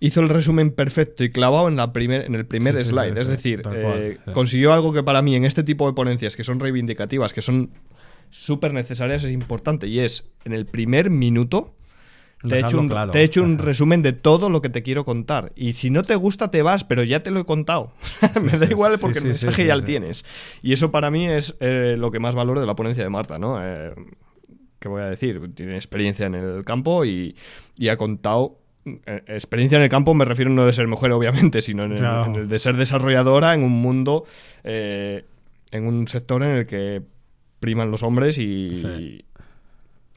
hizo el resumen perfecto y clavado en, la primer, en el primer slide. es decir, eh, consiguió algo que para mí en este tipo de ponencias que son reivindicativas, que son súper necesarias, es importante. Y es, en el primer minuto, te he hecho, un, te he hecho un resumen de todo lo que te quiero contar. Y si no te gusta, te vas, pero ya te lo he contado. Me da igual porque el mensaje ya lo tienes. Y eso para mí es eh, lo que más valoro de la ponencia de Marta, ¿no? Eh, ¿Qué voy a decir? Tiene experiencia en el campo y, y ha contado eh, experiencia en el campo me refiero no de ser mujer, obviamente, sino en el, de ser desarrolladora en un mundo, eh, en un sector en el que priman los hombres y,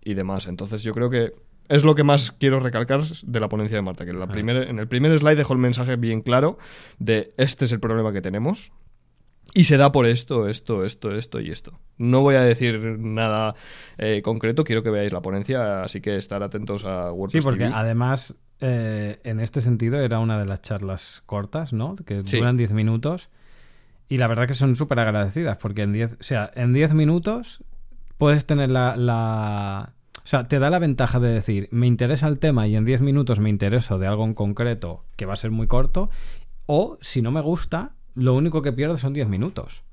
y, demás. Entonces yo creo que es lo que más quiero recalcar de la ponencia de Marta, que en, la en el primer slide dejó el mensaje bien claro de este es el problema que tenemos, y se da por esto, esto, esto, esto y esto. No voy a decir nada eh, concreto, quiero que veáis la ponencia, así que estar atentos a WordPress. Sí, porque además eh, en este sentido era una de las charlas cortas, ¿no? Que duran 10 minutos. Y la verdad que son súper agradecidas, porque en 10, o sea, en 10 minutos puedes tener la, la, O sea, te da la ventaja de decir, me interesa el tema y en 10 minutos me intereso de algo en concreto que va a ser muy corto. O, si no me gusta, lo único que pierdo son 10 minutos.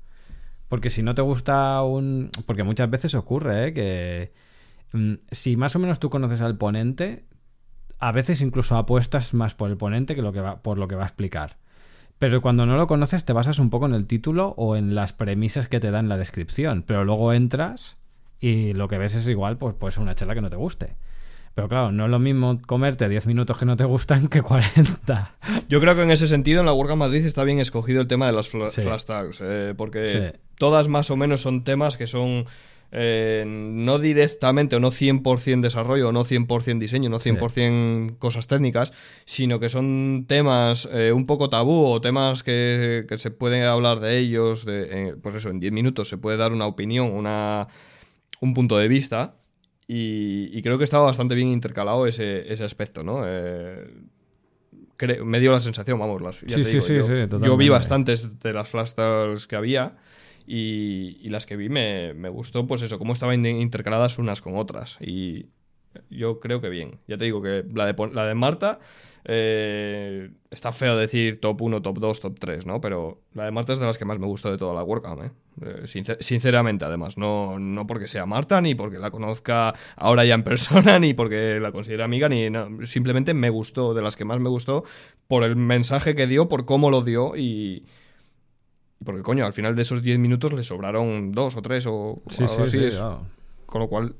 Porque si no te gusta un... Porque muchas veces ocurre, ¿eh? Que mm, si más o menos tú conoces al ponente, a veces incluso apuestas más por el ponente que, lo que va, por lo que va a explicar. Pero cuando no lo conoces te basas un poco en el título o en las premisas que te da en la descripción. Pero luego entras y lo que ves es igual, pues, pues una charla que no te guste. Pero claro, no es lo mismo comerte 10 minutos que no te gustan que 40. Yo creo que en ese sentido en la WordCamp Madrid está bien escogido el tema de las flash tags, eh, porque todas más o menos son temas que son eh, no directamente o no 100% desarrollo o no 100% diseño, no 100% cosas técnicas, sino que son temas eh, un poco tabú o temas que, se puede hablar de ellos, de, pues eso, en 10 minutos se puede dar una opinión, una, un punto de vista. Y, creo que estaba bastante bien intercalado ese, ese aspecto, ¿no? Eh, me dio la sensación, vamos, las, ya te digo, yo, vi bastantes de las flash que había y, las que vi me, gustó, pues eso, cómo estaban intercaladas unas con otras. Y yo creo que bien. Ya te digo que la de, la de Marta eh, está feo decir top 1, top 2, top 3, ¿no? Pero la de Marta es de las que más me gustó de toda la WordCamp, ¿eh? eh sinceramente, además. No, no porque sea Marta, ni porque la conozca ahora ya en persona, ni porque la considere amiga, ni simplemente me gustó, de las que más me gustó, por el mensaje que dio, por cómo lo dio y porque, coño, al final de esos 10 minutos le sobraron dos o tres o algo así. Con lo cual,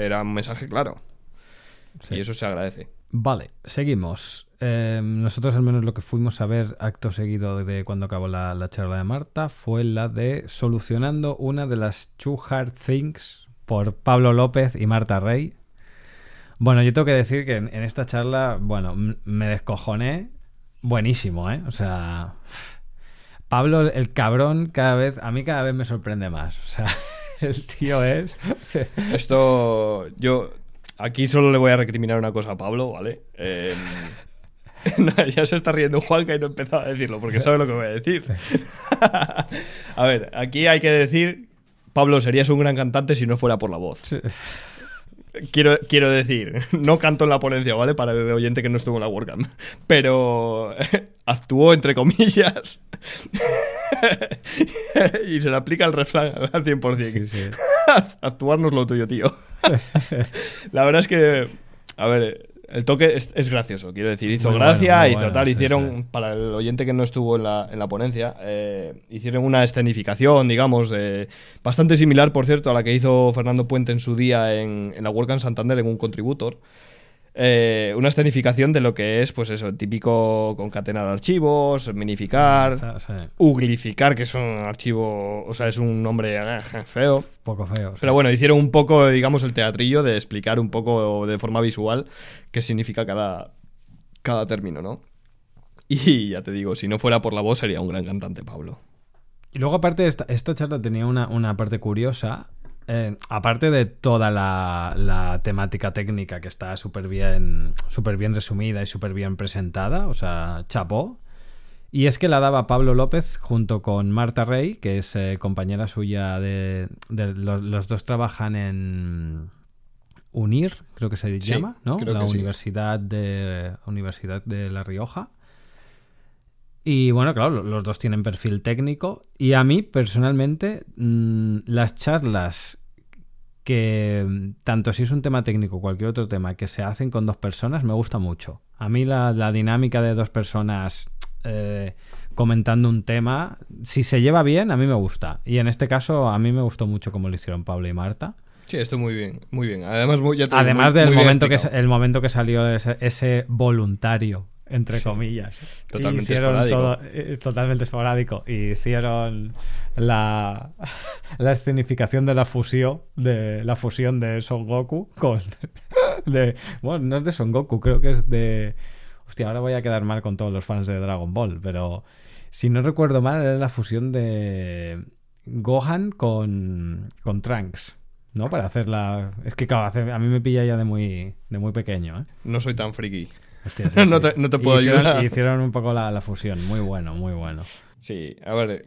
era un mensaje claro. Y eso se agradece. Vale, seguimos. Em, nosotros al menos lo que fuimos a ver acto seguido de cuando acabó la, charla de Marta fue la de solucionando una de las Two Hard Things por Pablo López y Marta Rey. Bueno, yo tengo que decir que en, en esta charla, bueno, me descojoné buenísimo, ¿eh? O sea, Pablo, el cabrón, cada vez, a mí cada vez me sorprende más. O sea, el tío es. Esto, yo, aquí solo le voy a recriminar una cosa a Pablo, ¿vale? Em, ya se está riendo Juanca y no he empezado a decirlo porque sabe lo que voy a decir. a ver, aquí hay que decir, Pablo, serías un gran cantante si no fuera por la voz. Quiero, quiero decir, no canto en la ponencia, ¿vale? Para el oyente que no estuvo en la WordCamp. Pero actuó, entre comillas, y se le aplica el refrán al 100%. Sí, sí. Actuarnos lo tuyo, tío. la verdad es que, a ver, el toque es, es gracioso, quiero decir. Hizo Muy gracia, bueno, hizo bueno, tal. sí, hicieron, para el oyente que no estuvo en la, en la ponencia, eh, hicieron una escenificación, digamos, eh, bastante similar, por cierto, a la que hizo Fernando Puente en su día en, en la WordCamp Santander en un contributor. Eh, una escenificación de lo que es, pues eso, típico concatenar archivos, minificar, uglificar, que es un archivo, o sea, es un nombre eh, feo. poco feo. sí. Pero bueno, hicieron un poco, digamos, el teatrillo de explicar un poco de forma visual qué significa cada, cada término, ¿no? Y ya te digo, si no fuera por la voz sería un gran cantante, Pablo. Y luego, aparte, esta, esta charla tenía una, una parte curiosa. Eh, aparte de toda la, la temática técnica que está súper bien, súper bien resumida y súper bien presentada, o sea, chapó. Y es que la daba Pablo López junto con Marta Rey, que es eh, compañera suya de. de- los, los dos trabajan en UNIR, creo que se Sí, llama, ¿no? la sí. Universidad de Universidad de La Rioja. Y bueno, claro, lo- los dos tienen perfil técnico. Y a mí, personalmente, mm, las charlas que, mm, tanto si es un tema técnico o cualquier otro tema, que se hacen con dos personas, me gusta mucho. A mí la, la dinámica de dos personas eh, comentando un tema, si se lleva bien, a mí me gusta. Y en este caso, a mí me gustó mucho como lo hicieron Pablo y Marta. Sí, esto muy bien, muy bien. Además, muy- ya te digo, Además muy- del muy momento que, el momento que salió ese, ese voluntario, entre comillas. Totalmente Hicieron esporádico. todo- eh, totalmente esporádico. Y hicieron la, la escenificación de la fusión de la fusión de Son Goku con de bueno, no es de Son Goku, creo que es de hostia, ahora voy a quedar mal con todos los fans de Dragon Ball, pero si no recuerdo mal era la fusión de Gohan con con Trunks. ¿No? Para hacer la. Es que, claro, hace- a mí me pilla ya de muy, de muy pequeño, ¿eh? No soy tan friki. Hostia, sí, No sí. te- no te puedo hicieron, ayudar. Hicieron un poco la, la fusión. Muy bueno, muy bueno. Sí, a ver.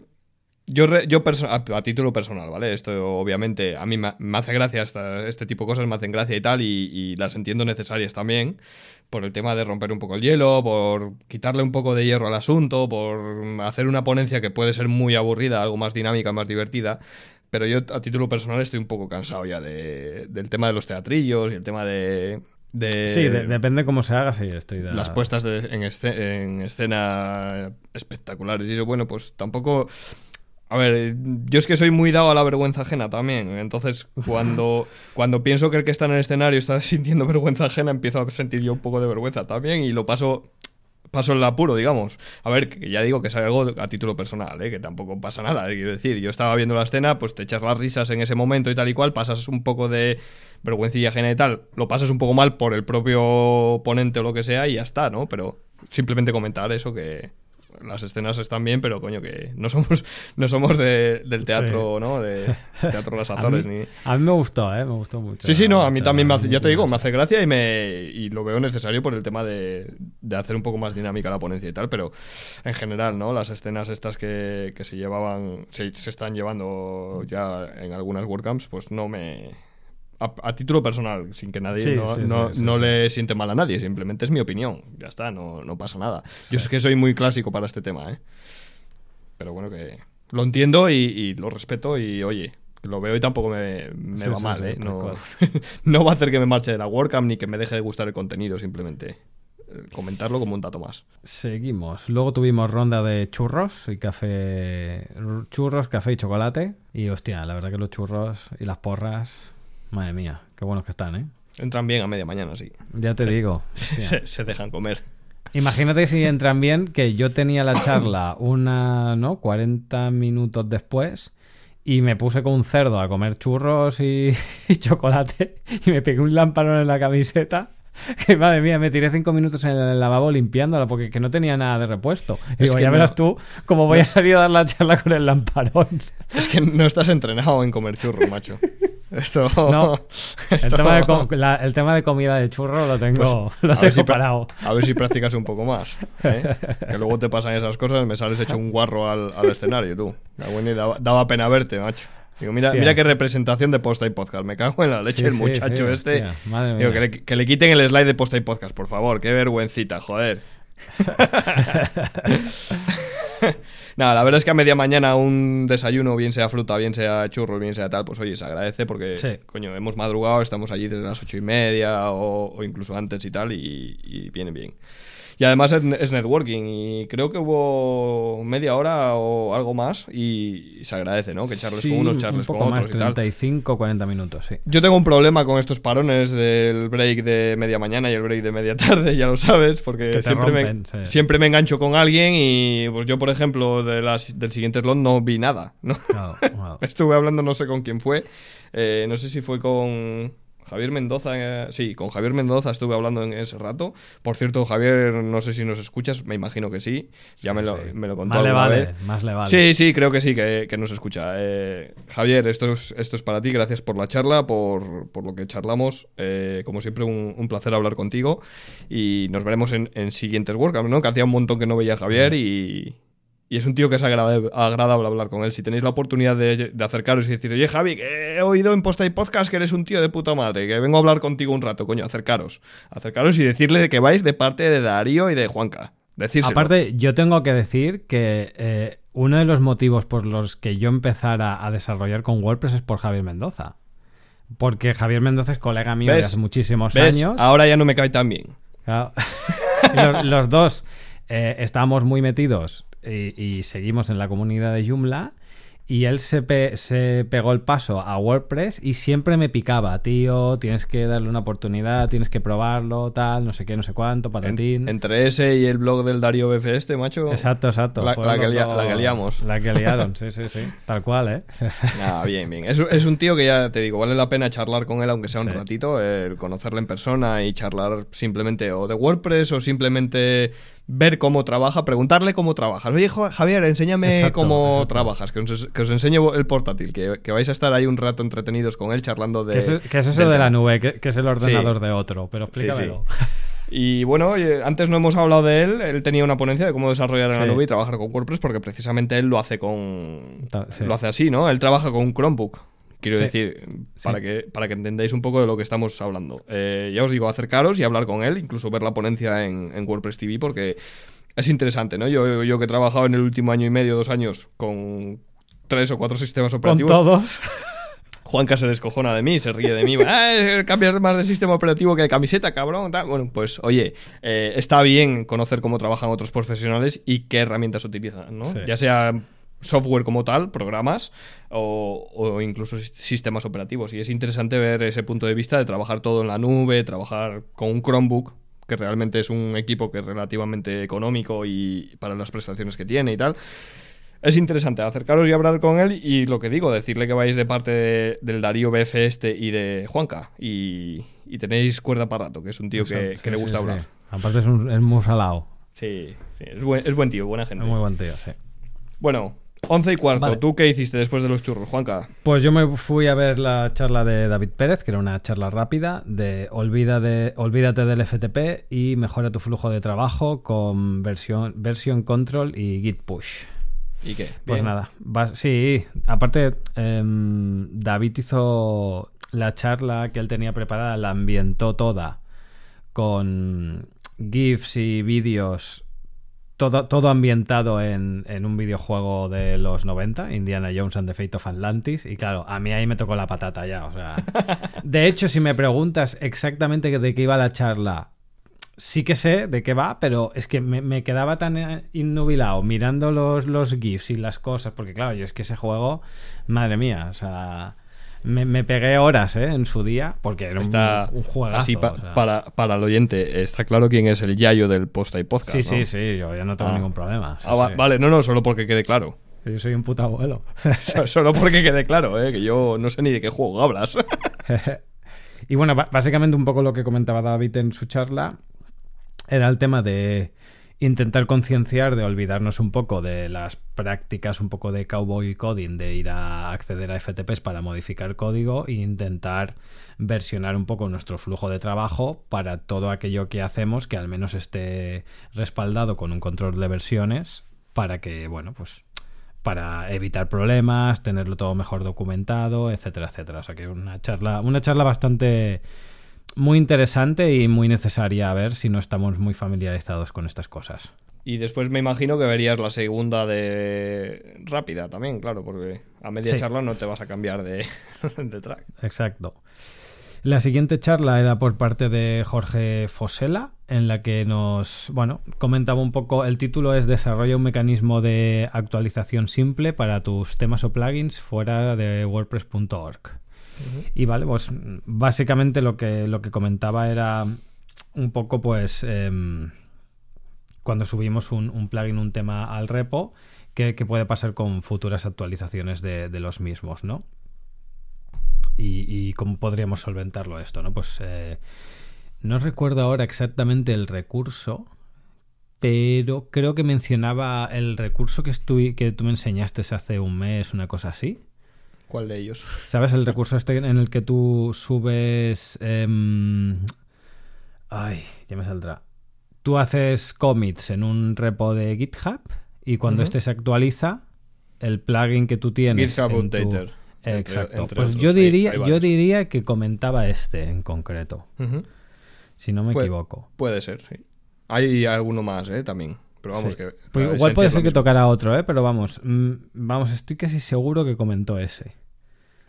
Yo, re- yo a, a título personal, ¿vale? Esto obviamente a mí me, me hace gracia, esta- este tipo de cosas me hacen gracia y tal, y, y las entiendo necesarias también, por el tema de romper un poco el hielo, por quitarle un poco de hierro al asunto, por hacer una ponencia que puede ser muy aburrida, algo más dinámica, más divertida. Pero yo a título personal estoy un poco cansado ya de- del tema de los teatrillos y el tema de... de- sí, de- depende cómo se haga, sí, estoy de. las puestas de- en, esce- en escena espectaculares. Y eso, bueno, pues tampoco. A ver, yo es que soy muy dado a la vergüenza ajena también. Entonces, cuando, cuando pienso que el que está en el escenario está sintiendo vergüenza ajena, empiezo a sentir yo un poco de vergüenza también y lo paso. Paso el apuro, digamos. A ver, que ya digo que es algo a título personal, ¿eh? que tampoco pasa nada. eh, Quiero decir, yo estaba viendo la escena, pues te echas las risas en ese momento y tal y cual, pasas un poco de vergüencilla ajena y tal, lo pasas un poco mal por el propio ponente o lo que sea y ya está, ¿no? Pero simplemente comentar eso que las escenas están bien, pero coño que no somos no somos de- del teatro, ¿no? De teatro Las a, Azores mí, ni a mí me gustó, ¿eh? Me gustó mucho. Sí, sí, no, a mí también me hace, ya te digo, me hace gracia y me y lo veo necesario por el tema de, de hacer un poco más dinámica la ponencia y tal, pero en general, ¿no? Las escenas estas que, que se llevaban, se, se están llevando ya en algunas WordCamps, pues no me... A, a título personal, sin que nadie Sí, no, sí, no- sí, le siente mal a nadie, simplemente es mi opinión, ya está, no, no pasa nada. Yo es que soy muy clásico para este tema, ¿eh? Pero bueno, que lo entiendo y, y lo respeto y oye, lo veo y tampoco me, me va mal, ¿eh? No, no va a hacer que me marche de la WordCamp ni que me deje de gustar el contenido, simplemente eh, comentarlo como un dato más. Seguimos. Luego tuvimos ronda de churros y café. Churros, café y chocolate. Y hostia, la verdad que los churros y las porras. Madre mía, qué buenos que están, ¿eh? Entran bien a media mañana, sí. Ya te digo. Se, se dejan comer. Imagínate si entran bien, que yo tenía la charla una, ¿no? 40 minutos después y me puse con un cerdo a comer churros y, y chocolate y me pegué un lámparo en la camiseta. Que madre mía, me tiré cinco minutos en el lavabo limpiándola porque que no tenía nada de repuesto. Y Es digo, que ya no. verás tú cómo voy a salir a dar la charla con el lamparón. Es que no estás entrenado en comer churros, macho. Esto. No. El, tema de, com- la- el tema de comida de churro lo tengo, Pues, lo tengo si parado. A ver si practicas un poco más. ¿eh? Que luego te pasan esas cosas, me sales hecho un guarro al, al escenario, tú. Daba, daba pena verte, macho. Digo, mira, Hostia. mira qué representación de posta y podcast. Me cago en la leche Sí, el muchacho sí, este. madre Digo, mía. que le, que le quiten el slide de posta y podcast, por favor. Qué vergüencita, joder. Nada, la verdad es que a media mañana un desayuno, bien sea fruta, bien sea churros, bien sea tal, pues oye, se agradece porque, Sí. coño, hemos madrugado, estamos allí desde las ocho y media o, o incluso antes y tal, y, y viene bien. Y además es, networking y creo que hubo media hora o algo más y, se agradece, ¿no? Que charles Sí, con unos, un charles poco con más, otros tal. 35, 40 minutos, sí. Yo tengo un problema con estos parones del break de media mañana y el break de media tarde, ya lo sabes, porque siempre, rompen, me, sí. siempre me engancho con alguien y pues yo, por ejemplo, de las, del siguiente slot no vi nada. Estuve hablando no sé con quién fue, eh, no sé si fue con Javier Mendoza, eh, sí, con Javier Mendoza estuve hablando en ese rato. Por cierto, Javier, no sé si nos escuchas, me imagino que sí, ya me, lo, Sí. me lo contó Más le vale, vez. más le vale. Sí, sí, creo que sí, que, que nos escucha. Eh, Javier, esto es, esto es para ti, gracias por la charla, por, por lo que charlamos. Eh, como siempre, un, un placer hablar contigo y nos veremos en, en siguientes WordCamps, ¿no? Que hacía un montón que no veía a Javier y, y es un tío que es agradable, agradable hablar con él. Si tenéis la oportunidad de, de acercaros y decir, oye Javi, que he oído en Posta y Podcast que eres un tío de puta madre, que vengo a hablar contigo un rato, coño, acercaros. Acercaros y decirle que vais de parte de Darío y de Juanca. Decírselo. Aparte, yo tengo que decir que eh, uno de los motivos por los que yo empezara a desarrollar con WordPress es por Javier Mendoza. Porque Javier Mendoza es colega mío de ¿Ves? hace muchísimos ¿Ves? años. Ahora ya no me cae tan bien. Claro. Y los, los dos eh, estábamos muy metidos y, y seguimos en la comunidad de Joomla. Y él se, pe- se pegó el paso a WordPress y siempre me picaba, tío, tienes que darle una oportunidad, tienes que probarlo, tal, no sé qué, no sé cuánto, patatín. Entre ese y el blog del Darío BF este, macho. Exacto, exacto. La- la que lia- la que liamos. La que liaron, sí, sí, sí. Tal cual, ¿eh? Nada, bien, bien. Es, es un tío que ya te digo, vale la pena charlar con él, aunque sea un Sí. ratito, el conocerle en persona y charlar simplemente o de WordPress o simplemente ver cómo trabaja, preguntarle cómo trabajas. Oye, Javier, enséñame Exacto, cómo exacto. trabajas, que os, que os enseñe el portátil, que, que vais a estar ahí un rato entretenidos con él charlando de... Que, es, que es eso de la nube, que, que es el ordenador de otro, pero explícamelo. sí. Y bueno, antes no hemos hablado de él. Él tenía una ponencia de cómo desarrollar en la nube y trabajar con WordPress, porque precisamente él lo hace con. Sí. Lo hace así, ¿no? Él trabaja con un Chromebook. Quiero Sí. decir, para, Sí. que, para que entendáis un poco de lo que estamos hablando. Eh, ya os digo, acercaros y hablar con él, incluso ver la ponencia en, en WordPress TV, porque es interesante, ¿no? Yo, yo que he trabajado en el último año y medio, dos años, con tres o cuatro sistemas Con operativos. todos. Juanca se descojona de mí, se ríe de mí. Ah, cambias más de sistema operativo que de camiseta, cabrón. tal. Bueno, pues oye, eh, está bien conocer cómo trabajan otros profesionales y qué herramientas utilizan, ¿no? Sí. Ya sea software como tal, programas o, o incluso sis- sistemas operativos. Y es interesante ver ese punto de vista de trabajar todo en la nube, trabajar con un Chromebook, que realmente es un equipo que es relativamente económico y para las prestaciones que tiene y tal. Es interesante acercaros y hablar con él y lo que digo, decirle que vais de parte de- del Darío BF este y de Juanca y, y tenéis cuerda para rato, que es un tío que, Sí, le sí, gusta sí. hablar. Aparte es, un, es muy salado. Sí, sí, es buen, es buen tío, buena Es gente. muy buen tío, sí. Bueno, once y cuarto, Vale. ¿tú qué hiciste después de los churros, Juanca? Pues yo me fui a ver la charla de David Pérez, que era una charla rápida de, olvida de olvídate del FTP y mejora tu flujo de trabajo con versión, versión control y git push. ¿Y qué? Pues Bien. nada, sí, aparte em, David hizo la charla que él tenía preparada, la ambientó toda con GIFs y vídeos, todo, todo ambientado en, en un videojuego de los 90, Indiana Jones and the Fate of Atlantis, y claro, a mí ahí me tocó la patata ya, o sea... De hecho, si me preguntas exactamente de qué iba la charla, sí que sé de qué va, pero es que me, me quedaba tan eh, innubilado mirando los, los GIFs y las cosas, porque claro, yo es que ese juego, madre mía, o sea, me, me pegué horas ¿eh? en su día, porque era un, Está un juegazo. así pa- o sea. para, para el oyente, está claro quién es el Yayo del posta y podcast. Sí, ¿no? sí, sí, yo ya no tengo Ah. ningún problema. sí, Ah, va- sí. Vale, no, no, solo porque quede claro. Yo soy un puto abuelo. solo porque quede claro, ¿eh? que yo no sé ni de qué juego hablas. Y bueno, básicamente un poco lo que comentaba David en su charla era el tema de intentar concienciar, de olvidarnos un poco de las prácticas un poco de cowboy coding, de ir a acceder a FTPs para modificar código e intentar versionar un poco nuestro flujo de trabajo para todo aquello que hacemos que al menos esté respaldado con un control de versiones para que, bueno, pues para evitar problemas, tenerlo todo mejor documentado, etcétera, etcétera. O sea que una charla, una charla bastante muy interesante y muy necesaria a ver si no estamos muy familiarizados con estas cosas. Y después me imagino que verías la segunda de rápida también, claro, porque a media Sí. charla no te vas a cambiar de, de track. Exacto. La siguiente charla era por parte de Jorge Fosela, en la que nos, bueno, comentaba un poco, el título es Desarrolla un mecanismo de actualización simple para tus temas o plugins fuera de wordpress.org. Y vale, pues básicamente lo que, lo que comentaba era un poco pues em, cuando subimos un, plugin, un tema al repo, qué puede pasar con futuras actualizaciones de, los mismos, ¿no? Y, cómo podríamos solventarlo esto, ¿no? Pues eh, no recuerdo ahora exactamente el recurso, pero creo que mencionaba el recurso que, que tú me enseñaste hace un mes, una cosa así. ¿Cuál de ellos? ¿Sabes? El recurso este en el que tú subes... em, ay, ya me saldrá. Tú haces commits en un repo de GitHub y cuando Ujú. este se actualiza, el plugin que tú tienes... GitHub tu- Updater. entre- Exacto. entre pues yo diría, yo diría que comentaba este en concreto, si no me equivoco. Puede ser, sí. Hay alguno más, ¿eh? También. Pero vamos Sí. que... Pues igual puede ser que mismo. tocara otro, ¿eh? pero vamos, mm, vamos, estoy casi seguro que comentó ese.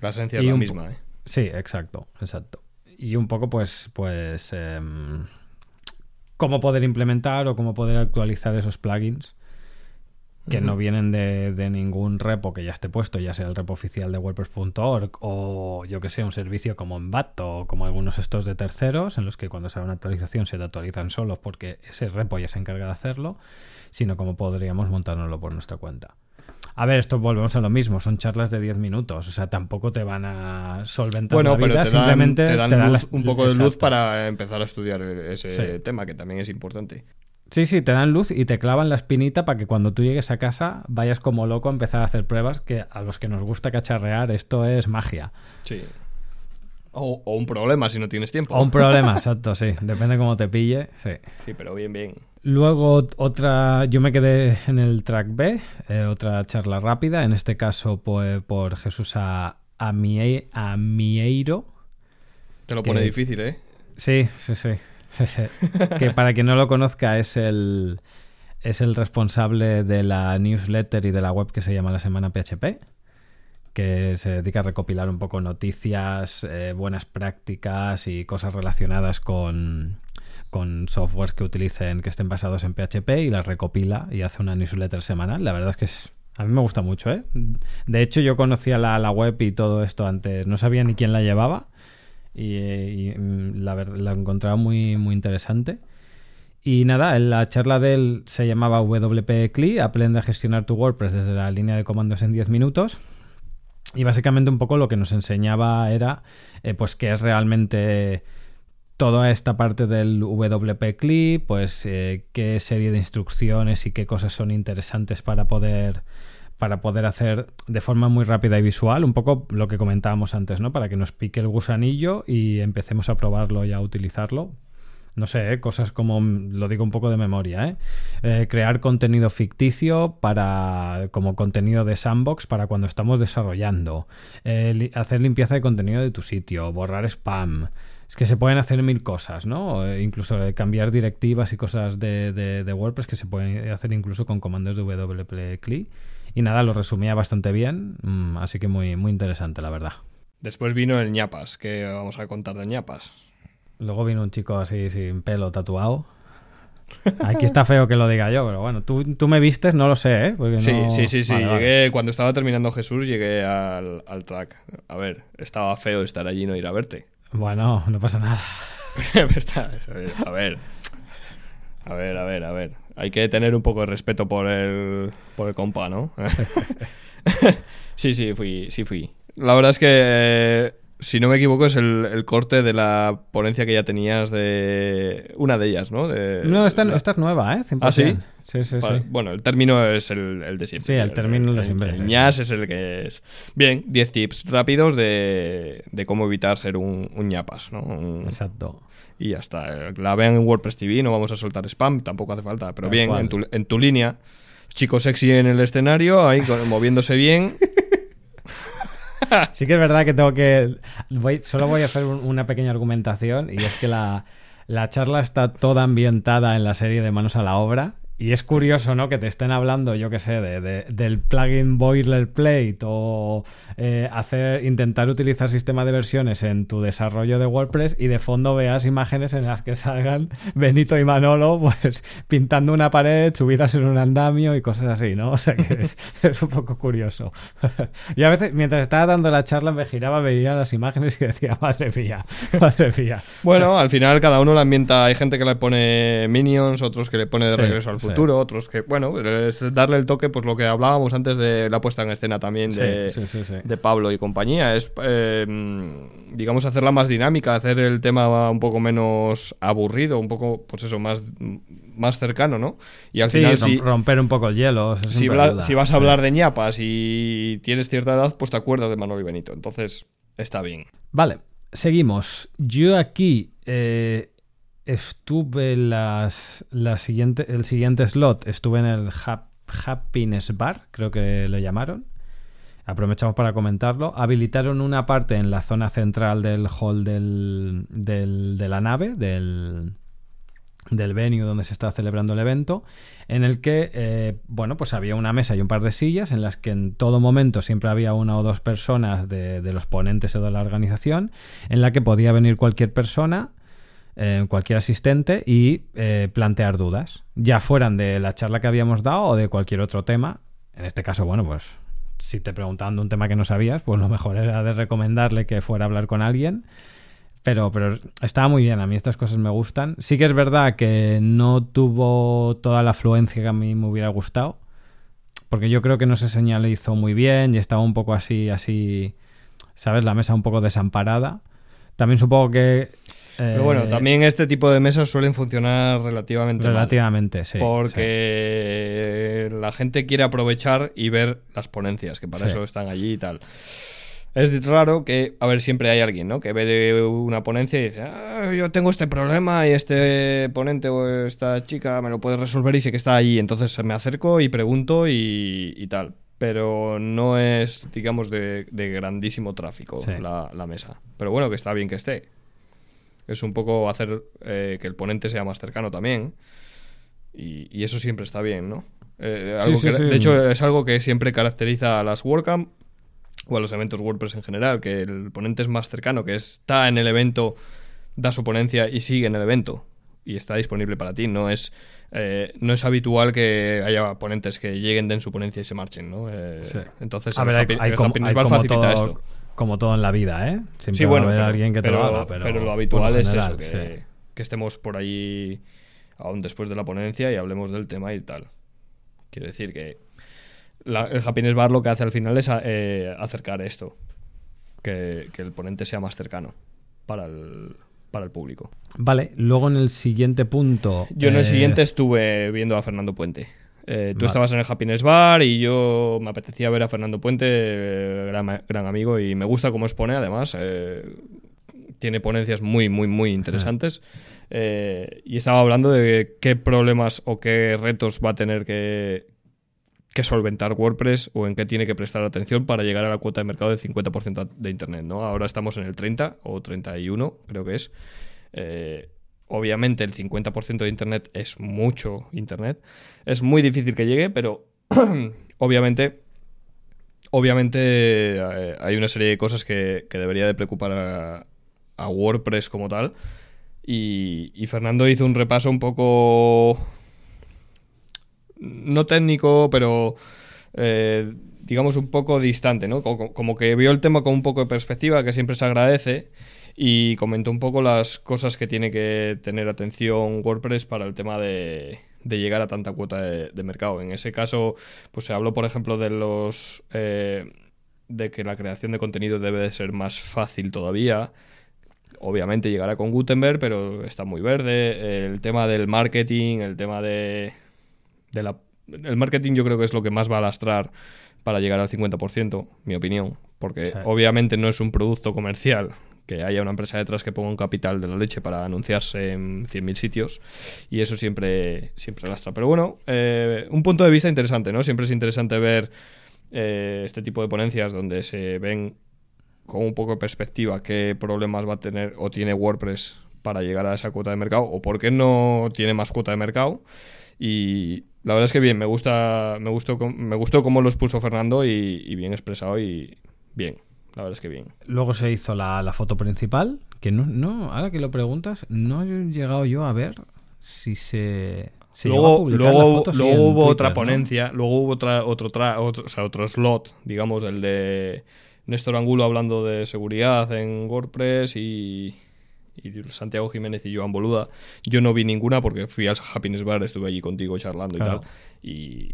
La esencia es y la misma, ¿eh? Sí, exacto, exacto. Y un poco, pues, pues, em, cómo poder implementar o cómo poder actualizar esos plugins que no vienen de, de ningún repo que ya esté puesto, ya sea el repo oficial de WordPress.org o yo que sé, un servicio como Envato o como algunos estos de terceros, en los que cuando sale una actualización se te actualizan solos porque ese repo ya se encarga de hacerlo, sino cómo podríamos montárnoslo por nuestra cuenta. A ver, esto volvemos a lo mismo, son charlas de 10 minutos, o sea, tampoco te van a solventar Bueno, la pero vida, te dan, simplemente te dan te dan luz- las- un poco de luz para empezar a estudiar ese Sí. tema, que también es importante. Sí, sí, te dan luz y te clavan la espinita para que cuando tú llegues a casa vayas como loco a empezar a hacer pruebas que a los que nos gusta cacharrear esto es magia. Sí. O, o un problema si no tienes tiempo. O un problema, exacto, sí. Depende cómo te pille, sí. Sí, pero bien, bien. Luego ot- otra, yo me quedé en el track B, eh, otra charla rápida, en este caso pues, por Jesús a, Amie- Amieiro. Te lo pone Que- difícil, ¿eh? Sí, sí, sí. que para quien no lo conozca es el, es el responsable de la newsletter y de la web que se llama La Semana PHP, que se dedica a recopilar un poco noticias, eh, buenas prácticas y cosas relacionadas con, con softwares que utilicen, que estén basados en PHP y las recopila y hace una newsletter semanal. La verdad es que es, a mí me gusta mucho, ¿eh? De hecho, yo conocía la, la web y todo esto antes, no sabía ni quién la llevaba y, y, mm, la, la encontraba muy, muy interesante. Y nada, la charla de él se llamaba WP CLI, aprende a gestionar tu WordPress desde la línea de comandos en 10 minutos. Y básicamente un poco lo que nos enseñaba era eh, pues que es realmente toda esta parte del WP CLI, pues eh, qué serie de instrucciones y qué cosas son interesantes para poder para poder hacer de forma muy rápida y visual, un poco lo que comentábamos antes, ¿no? Para que nos pique el gusanillo y empecemos a probarlo y a utilizarlo. No sé, ¿eh? cosas como, mm, lo digo un poco de memoria, ¿eh? Eh, crear contenido ficticio para como contenido de sandbox para cuando estamos desarrollando, Eh, hacer limpieza de contenido de tu sitio, borrar spam. Es que se pueden hacer mil cosas, ¿no? Incluso cambiar directivas y cosas de, de- de WordPress que se pueden hacer incluso con comandos de WP CLI. Y nada, lo resumía bastante bien, mm, así que muy, muy interesante, la verdad. Después vino el ñapas, que vamos a contar de ñapas. Luego vino un chico así sin pelo tatuado. Aquí está feo que lo diga yo, pero bueno, tú, tú me vistes, no lo sé, ¿eh? Porque Sí, no- sí, sí, sí. Vale, vale. llegué, cuando estaba terminando Jesús, llegué al, al track. A ver, estaba feo estar allí y no ir a verte. Bueno, no pasa nada. Está- a ver. A ver, a ver, a ver. Hay que tener un poco de respeto por el, por el compa, ¿no? sí, sí, fui, sí fui. La verdad es que, eh, si no me equivoco, es el, el corte de la ponencia que ya tenías de... Una de ellas, ¿no? De- No, esta, la- esta es nueva, ¿eh? 100%. ¿Ah, sí? Sí, sí, Vale, sí. Bueno, el término es el, el de siempre. Sí, el término el de siempre. El, ñas es el que es. Bien, 10 tips rápidos de, de cómo evitar ser un, un ñapas, ¿no? Un- Exacto. y ya está. La vean en WordPress TV, no vamos a soltar spam, tampoco hace falta. Pero Tal bien, en tu, en tu línea. Chico sexy en el escenario, ahí moviéndose bien. Sí que es verdad que tengo que... voy- solo voy a hacer un- una pequeña argumentación y es que la, la charla está toda ambientada en la serie de Manos a la Obra Y es curioso, ¿no? Que te estén hablando, yo qué sé, de, del plugin boilerplate o eh, hacer, intentar utilizar sistema de versiones en tu desarrollo de WordPress y de fondo veas imágenes en las que salgan Benito y Manolo, pues pintando una pared, subidas en un andamio y cosas así, ¿no? O sea que es, es un poco curioso. Yo a veces, mientras estaba dando la charla, me giraba, veía las imágenes y decía, madre mía, madre mía. Bueno, al final cada uno la ambienta. Hay gente que le pone minions, otros que le pone de regreso al futuro, otros que, bueno, es darle el toque, pues lo que hablábamos antes de la puesta en escena también de, de Pablo y compañía. Es, eh, digamos, hacerla más dinámica, hacer el tema un poco menos aburrido, un poco, pues eso, más, más cercano, ¿no? Y al final, si, romper un poco el hielo. Si, si, vas a hablar de ñapas y tienes cierta edad, pues te acuerdas de Manolo y Benito. Entonces, está bien. Vale, seguimos. Yo aquí. Eh, estuve las, la siguiente, el siguiente slot, estuve en el Happiness Bar, creo que lo llamaron. Aprovechamos para comentarlo. Habilitaron una parte en la zona central del hall del, de la nave, del, del venue donde se está celebrando el evento, en el que, eh, bueno, pues había una mesa y un par de sillas en las que en todo momento siempre había una o dos personas de, de los ponentes o de la organización, en la que podía venir cualquier persona eh, cualquier asistente y eh, plantear dudas, ya fueran de la charla que habíamos dado o de cualquier otro tema. En este caso, bueno, pues si te preguntaban de un tema que no sabías, pues lo mejor era de recomendarle que fuera a hablar con alguien. Pero, pero estaba muy bien, a mí estas cosas me gustan. Sí que es verdad que no tuvo toda la afluencia que a mí me hubiera gustado, porque yo creo que no se señalizó muy bien y estaba un poco así, así, ¿sabes? La mesa un poco desamparada. También supongo que pero bueno, eh, también este tipo de mesas suelen funcionar relativamente Relativamente, sí. Porque la gente quiere aprovechar y ver las ponencias, que para eso están allí y tal. Es raro que, a ver, siempre hay alguien, ¿no? Que ve una ponencia y dice, ah, yo tengo este problema y este ponente o esta chica me lo puede resolver y sé que está allí. Entonces me acerco y pregunto y, tal. Pero no es, digamos, de, grandísimo tráfico la, la mesa. Pero bueno, que está bien que esté. Es un poco hacer eh, que el ponente sea más cercano también. Y, eso siempre está bien, ¿no? Eh, de hecho, es algo que siempre caracteriza a las WordCamp o a los eventos WordPress en general, que el ponente es más cercano, que está en el evento, da su ponencia y sigue en el evento. Y está disponible para ti. No es, eh, no es habitual que haya ponentes que lleguen, den su ponencia y se marchen, ¿no? Entonces, a ver, hay, como, facilita esto como todo en la vida, ¿eh? Siempre sí, bueno, va alguien que te lo haga, pero, lo habitual es eso, que, estemos por ahí aún después de la ponencia y hablemos del tema y tal. Quiero decir que el Happiness Bar lo que hace al final es eh, acercar esto, que, el ponente sea más cercano para el, para el público. Vale, luego en el siguiente punto... Yo en el eh, siguiente estuve viendo a Fernando Puente. Eh, tú estabas en el Happiness Bar y yo me apetecía ver a Fernando Puente, eh, gran, amigo, y me gusta cómo expone, además. Eh, tiene ponencias muy, muy, muy interesantes. y estaba hablando de qué problemas o qué retos va a tener que, que solventar WordPress o en qué tiene que prestar atención para llegar a la cuota de mercado del 50% de Internet. ¿no? Ahora estamos en el 30 o 31, creo que es. Obviamente el 50% de Internet es mucho Internet. Es muy difícil que llegue, pero obviamente, obviamente eh, hay una serie de cosas que, debería de preocupar a, WordPress como tal. Y, Fernando hizo un repaso un poco... No técnico, pero... Eh, digamos un poco distante, ¿no? como, que vio el tema con un poco de perspectiva, que siempre se agradece, y comentó un poco las cosas que tiene que tener atención WordPress para el tema de, llegar a tanta cuota de, mercado. En ese caso, pues se habló, por ejemplo, de los eh, de que la creación de contenido debe de ser más fácil todavía. Obviamente llegará con Gutenberg, pero está muy verde. El tema del marketing, el tema de, de la... El marketing yo creo que es lo que más va a lastrar para llegar al 50%, mi opinión, porque obviamente no es un producto comercial, que haya una empresa detrás que ponga un capital de la leche para anunciarse en 100.000 sitios y eso siempre, siempre lastra. Pero bueno, eh, un punto de vista interesante, ¿no? Siempre es interesante ver eh, este tipo de ponencias donde se ven con un poco de perspectiva qué problemas va a tener o tiene WordPress para llegar a esa cuota de mercado o por qué no tiene más cuota de mercado Y la verdad es que bien, me gusta, me gustó, me gustó cómo los puso Fernando y, bien expresado y bien. La verdad es que bien. Luego se hizo la, foto principal, que no, no, ahora que lo preguntas, no he llegado yo a ver si se, luego, luego, hubo otra ponencia, luego hubo otra, otro, otro, o sea, otro slot, digamos, el de Néstor Angulo hablando de seguridad en WordPress y, Santiago Jiménez y Joan Boluda. Yo no vi ninguna porque fui al Happiness Bar, estuve allí contigo charlando y tal, y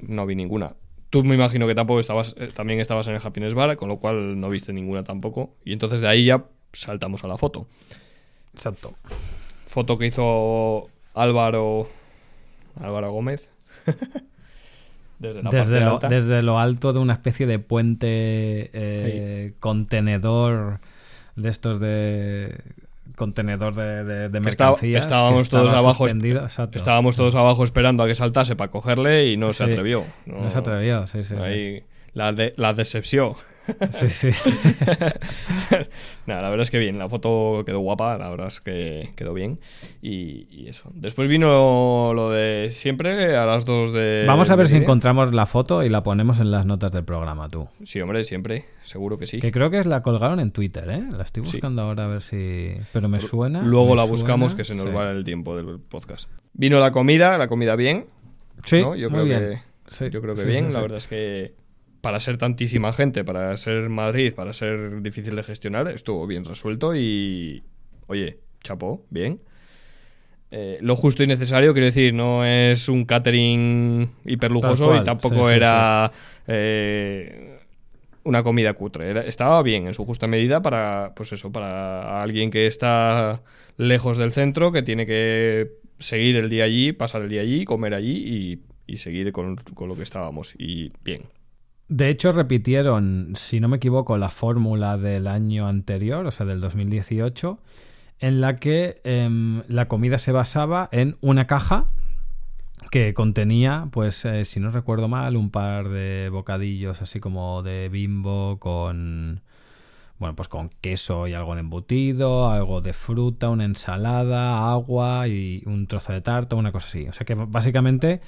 no vi ninguna. Tú me imagino que tampoco estabas, eh, también estabas en el Happiness Bar, con lo cual no viste ninguna tampoco. Y entonces de ahí ya saltamos a la foto. Exacto. Foto que hizo Álvaro, Álvaro Gómez. desde, lo, alto de una especie de puente eh, contenedor de estos de contenedor de, de, mercancías. estábamos todos abajo. Estábamos todos abajo esperando a que saltase para cogerle y no se atrevió. No, se atrevió, sí, sí. La, de, la decepción. Sí, sí. Nada, la verdad es que bien, la foto quedó guapa, la verdad es que quedó bien. Y, eso. Después vino lo de siempre a las dos de. Vamos a ver si encontramos la foto y la ponemos en las notas del programa, tú. Sí, hombre, siempre, seguro que sí. Que creo que la colgaron en Twitter, ¿eh? La estoy buscando ahora a ver si. Pero me suena. Luego la buscamos, que se nos va el tiempo del podcast. Vino la comida, la comida bien. Sí, yo creo que. yo creo que bien, la verdad es que para ser tantísima gente, para ser Madrid, para ser difícil de gestionar, estuvo bien resuelto y, oye, chapó, bien. Eh, lo justo y necesario, quiero decir, no es un catering hiperlujoso y tampoco era eh, una comida cutre. estaba bien en su justa medida para, pues eso, para alguien que está lejos del centro, que tiene que seguir el día allí, pasar el día allí, comer allí y, y seguir con, con lo que estábamos. Y bien. De hecho, repitieron, si no me equivoco, la fórmula del año anterior, o sea, del 2018, en la que em, la comida se basaba en una caja que contenía, pues, eh, si no recuerdo mal, un par de bocadillos así como de bimbo con, bueno, pues con queso y algo de embutido, algo de fruta, una ensalada, agua y un trozo de tarta, una cosa así. O sea que básicamente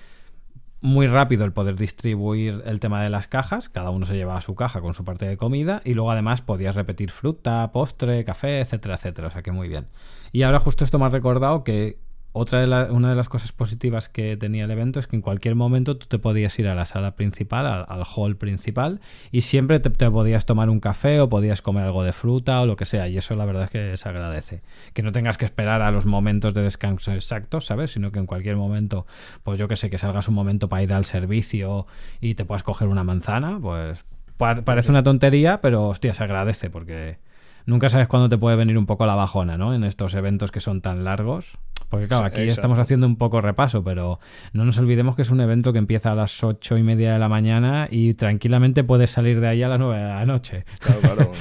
muy rápido el poder distribuir el tema de las cajas, cada uno se llevaba su caja con su parte de comida y luego además podías repetir fruta, postre, café, etcétera, etcétera, o sea que muy bien. Y ahora justo esto me ha recordado que otra de una de las cosas positivas que tenía el evento es que en cualquier momento tú te podías ir a la sala principal, al, hall principal, y siempre te, podías tomar un café o podías comer algo de fruta o lo que sea, y eso la verdad es que se agradece. Que no tengas que esperar a los momentos de descanso exactos, ¿sabes? Sino que en cualquier momento, pues yo que sé, que salgas un momento para ir al servicio y te puedas coger una manzana, pues parece una tontería, pero hostia, se agradece porque nunca sabes cuándo te puede venir un poco la bajona, ¿no? En estos eventos que son tan largos. Porque claro, aquí estamos haciendo un poco repaso, pero no nos olvidemos que es un evento que empieza a las ocho y media de la mañana y tranquilamente puedes salir de ahí a las nueve de la noche. Claro, claro.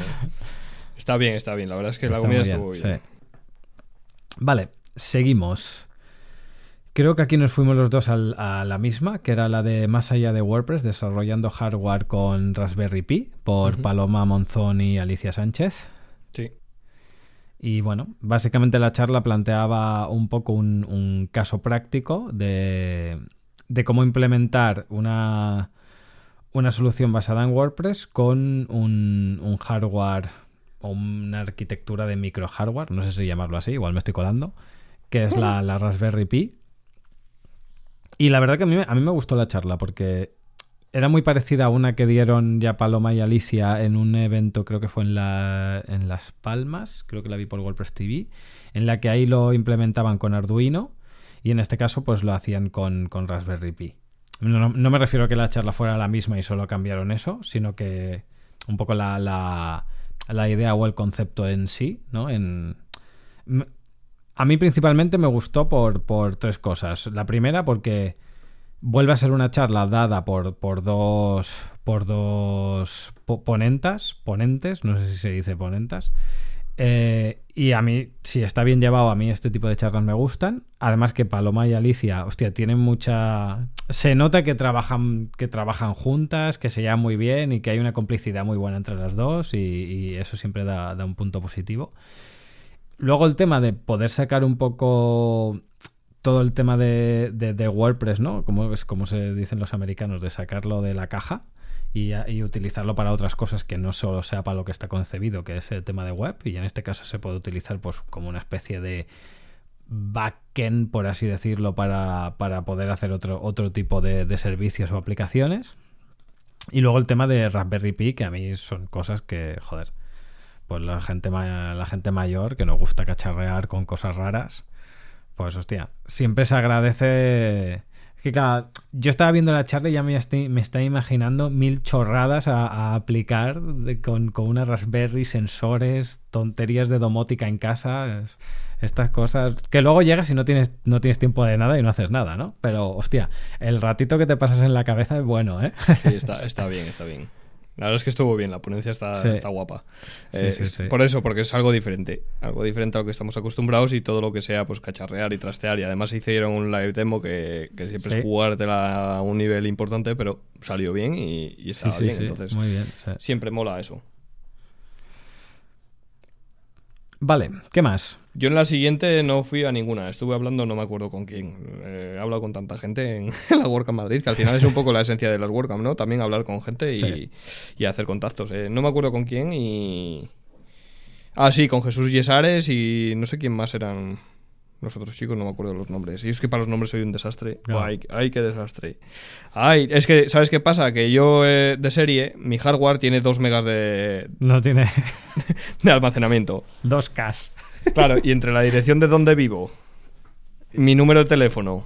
está bien, está bien. La verdad es que la comida estuvo bien. Vale, seguimos. Creo que aquí nos fuimos los dos a la misma, que era la de Más allá de WordPress, desarrollando hardware con Raspberry Pi, por Paloma Monzón y Alicia Sánchez. Sí. Y bueno, básicamente la charla planteaba un poco un, caso práctico de, cómo implementar una, una, solución basada en WordPress con un, hardware o una arquitectura de micro hardware, no sé si llamarlo así, igual me estoy colando, que es la, la Raspberry Pi. Y la verdad que a mí, a mí me gustó la charla porque era muy parecida a una que dieron ya Paloma y Alicia en un evento, creo que fue en, la, en Las Palmas, creo que la vi por WordPress TV, en la que ahí lo implementaban con Arduino y en este caso pues lo hacían con, Raspberry Pi. No, me refiero a que la charla fuera la misma y solo cambiaron eso, sino que un poco la, la, idea o el concepto en sí, ¿no? En, a mí principalmente me gustó por, por tres cosas. La primera porque Vuelve a ser una charla dada por, por dos por dos ponentas, ponentes, no sé si se dice ponentas. Eh, y a mí, si está bien llevado, a mí este tipo de charlas me gustan. Además que Paloma y Alicia, hostia, tienen mucha... Se nota que trabajan, que trabajan juntas, que se llevan muy bien y que hay una complicidad muy buena entre las dos y, eso siempre da, da, un punto positivo. Luego el tema de poder sacar un poco todo el tema de, de, WordPress, ¿no? Como, es como se dicen los americanos, de sacarlo de la caja y, utilizarlo para otras cosas que no solo sea para lo que está concebido, que es el tema de web. Y en este caso se puede utilizar pues como una especie de backend, por así decirlo, para, para poder hacer otro, otro tipo de, de servicios o aplicaciones. Y luego el tema de Raspberry Pi, que a mí son cosas que, joder, pues la gente, la gente mayor que nos gusta cacharrear con cosas raras, pues hostia, siempre se agradece... que claro, yo estaba viendo la charla y ya me, estoy, me estaba imaginando mil chorradas a, aplicar con, con una Raspberry, sensores, tonterías de domótica en casa estas cosas que luego llegas y no tienes, no tienes tiempo de nada y no haces nada, ¿no? Pero, hostia, el ratito que te pasas en la cabeza es bueno, ¿eh? Sí, está, está bien, está bien. La verdad es que estuvo bien, la ponencia está, está guapa. Sí, sí, sí. Por eso, porque es algo diferente. Algo diferente a lo que estamos acostumbrados y todo lo que sea, pues cacharrear y trastear. Y además hicieron un live demo que, que siempre es jugártela a un nivel importante, pero salió bien y, y estaba bien. Entonces, Muy bien, siempre mola eso. Vale, ¿qué más? Yo en la siguiente no fui a ninguna, estuve hablando, no me acuerdo con quién. Eh, he hablado con tanta gente en, la WordCamp Madrid, que al final es un poco la esencia de las WordCamp, ¿no? También hablar con gente y, hacer contactos. Eh. No me acuerdo con quién y... Ah, sí, con Jesús Yesares y no sé quién más eran los otros chicos no me acuerdo los nombres. Y es que para los nombres soy un desastre. Ay, qué desastre. Ay, es que, ¿sabes qué pasa? Que yo eh, de serie, mi hardware tiene 2 megas de. No tiene. de almacenamiento. 2K. Claro, y entre la dirección de donde vivo, mi número de teléfono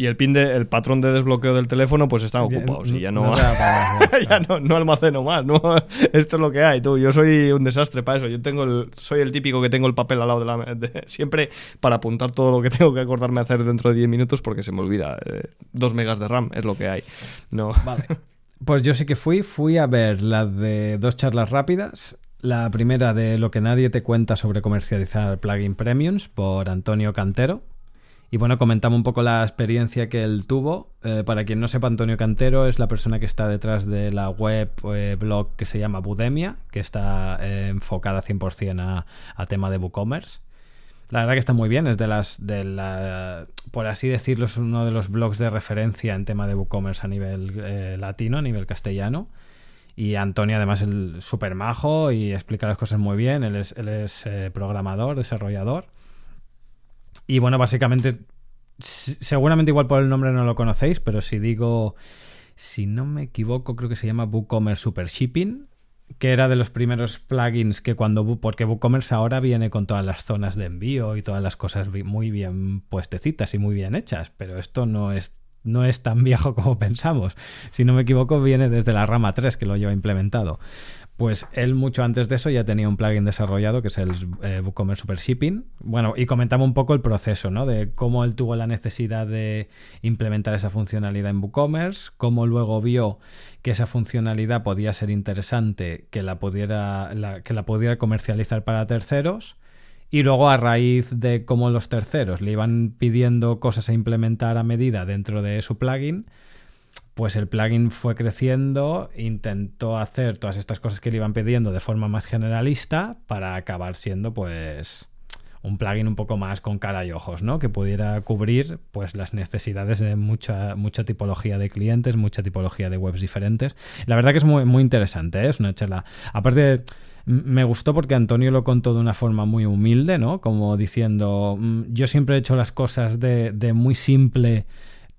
y el pin de, el patrón de desbloqueo del teléfono pues están ocupados y ya no, ya no, no, almaceno más no esto es lo que hay tú. Yo soy un desastre para eso. Yo tengo soy el típico que tengo el papel al lado de la siempre para apuntar todo lo que tengo que acordarme hacer dentro de 10 minutos porque se me olvida eh, dos megas de RAM es lo que hay no vale. Pues yo sí que fui fui a ver las de dos charlas rápidas la primera de lo que nadie te cuenta sobre comercializar plugin premiums por Antonio Cantero y bueno, comentamos un poco la experiencia que él tuvo. Eh, para quien no sepa, Antonio Cantero es la persona que está detrás de la web eh, blog que se llama Budemia, que está eh, enfocada 100% a, a, tema de WooCommerce. La verdad que está muy bien, es de las, de la, por así decirlo, es uno de los blogs de referencia en tema de WooCommerce a nivel latino, a nivel castellano. Y Antonio además es súper majo y explica las cosas muy bien, él es, él es programador, desarrollador. Y bueno, básicamente, seguramente igual por el nombre no lo conocéis, pero si digo, si no me equivoco, creo que se llama WooCommerce Super Shipping, que era de los primeros plugins que cuando, porque WooCommerce ahora viene con todas las zonas de envío y todas las cosas muy bien puestecitas y muy bien hechas, pero esto no es no es tan viejo como pensamos. Si no me equivoco, viene desde la rama 3 que lo lleva implementado. Pues él mucho antes de eso ya tenía un plugin desarrollado que es el eh, WooCommerce Super Shipping. Bueno, y comentaba un poco el proceso, ¿no? De cómo él tuvo la necesidad de implementar esa funcionalidad en WooCommerce, cómo luego vio que esa funcionalidad podía ser interesante, que la pudiera, que la pudiera comercializar para terceros. Y luego a raíz de cómo los terceros le iban pidiendo cosas a implementar a medida dentro de su plugin, pues el plugin fue creciendo, intentó hacer todas estas cosas que le iban pidiendo de forma más generalista para acabar siendo pues un plugin un poco más con cara y ojos, ¿no? Que pudiera cubrir pues las necesidades de mucha, mucha tipología de clientes, mucha tipología de webs diferentes. La verdad que es muy, muy interesante, ¿eh? es una charla. Aparte, me gustó porque Antonio lo contó de una forma muy humilde, ¿no? Como diciendo, mm, yo siempre he hecho las cosas de, de muy simple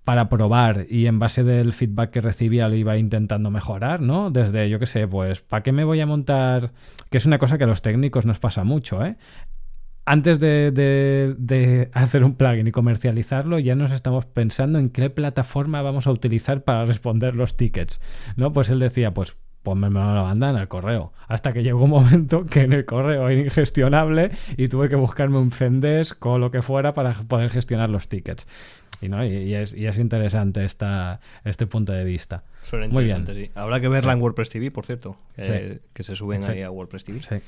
para probar y en base del feedback que recibía lo iba intentando mejorar, ¿no? Desde, yo qué sé, pues, ¿para qué me voy a montar? Que es una cosa que a los técnicos nos pasa mucho, ¿eh? Antes de, hacer un plugin y comercializarlo, ya nos estamos pensando en qué plataforma vamos a utilizar para responder los tickets, ¿no? Pues él decía, pues pues me lo mandan al correo. Hasta que llegó un momento que en el correo era ingestionable y tuve que buscarme un Zendesk o lo que fuera para poder gestionar los tickets. Y, ¿no? y, es, y es, interesante esta, este punto de vista. Muy bien. Sí. Habrá que verla en WordPress TV, por cierto, que se suben ahí a WordPress TV.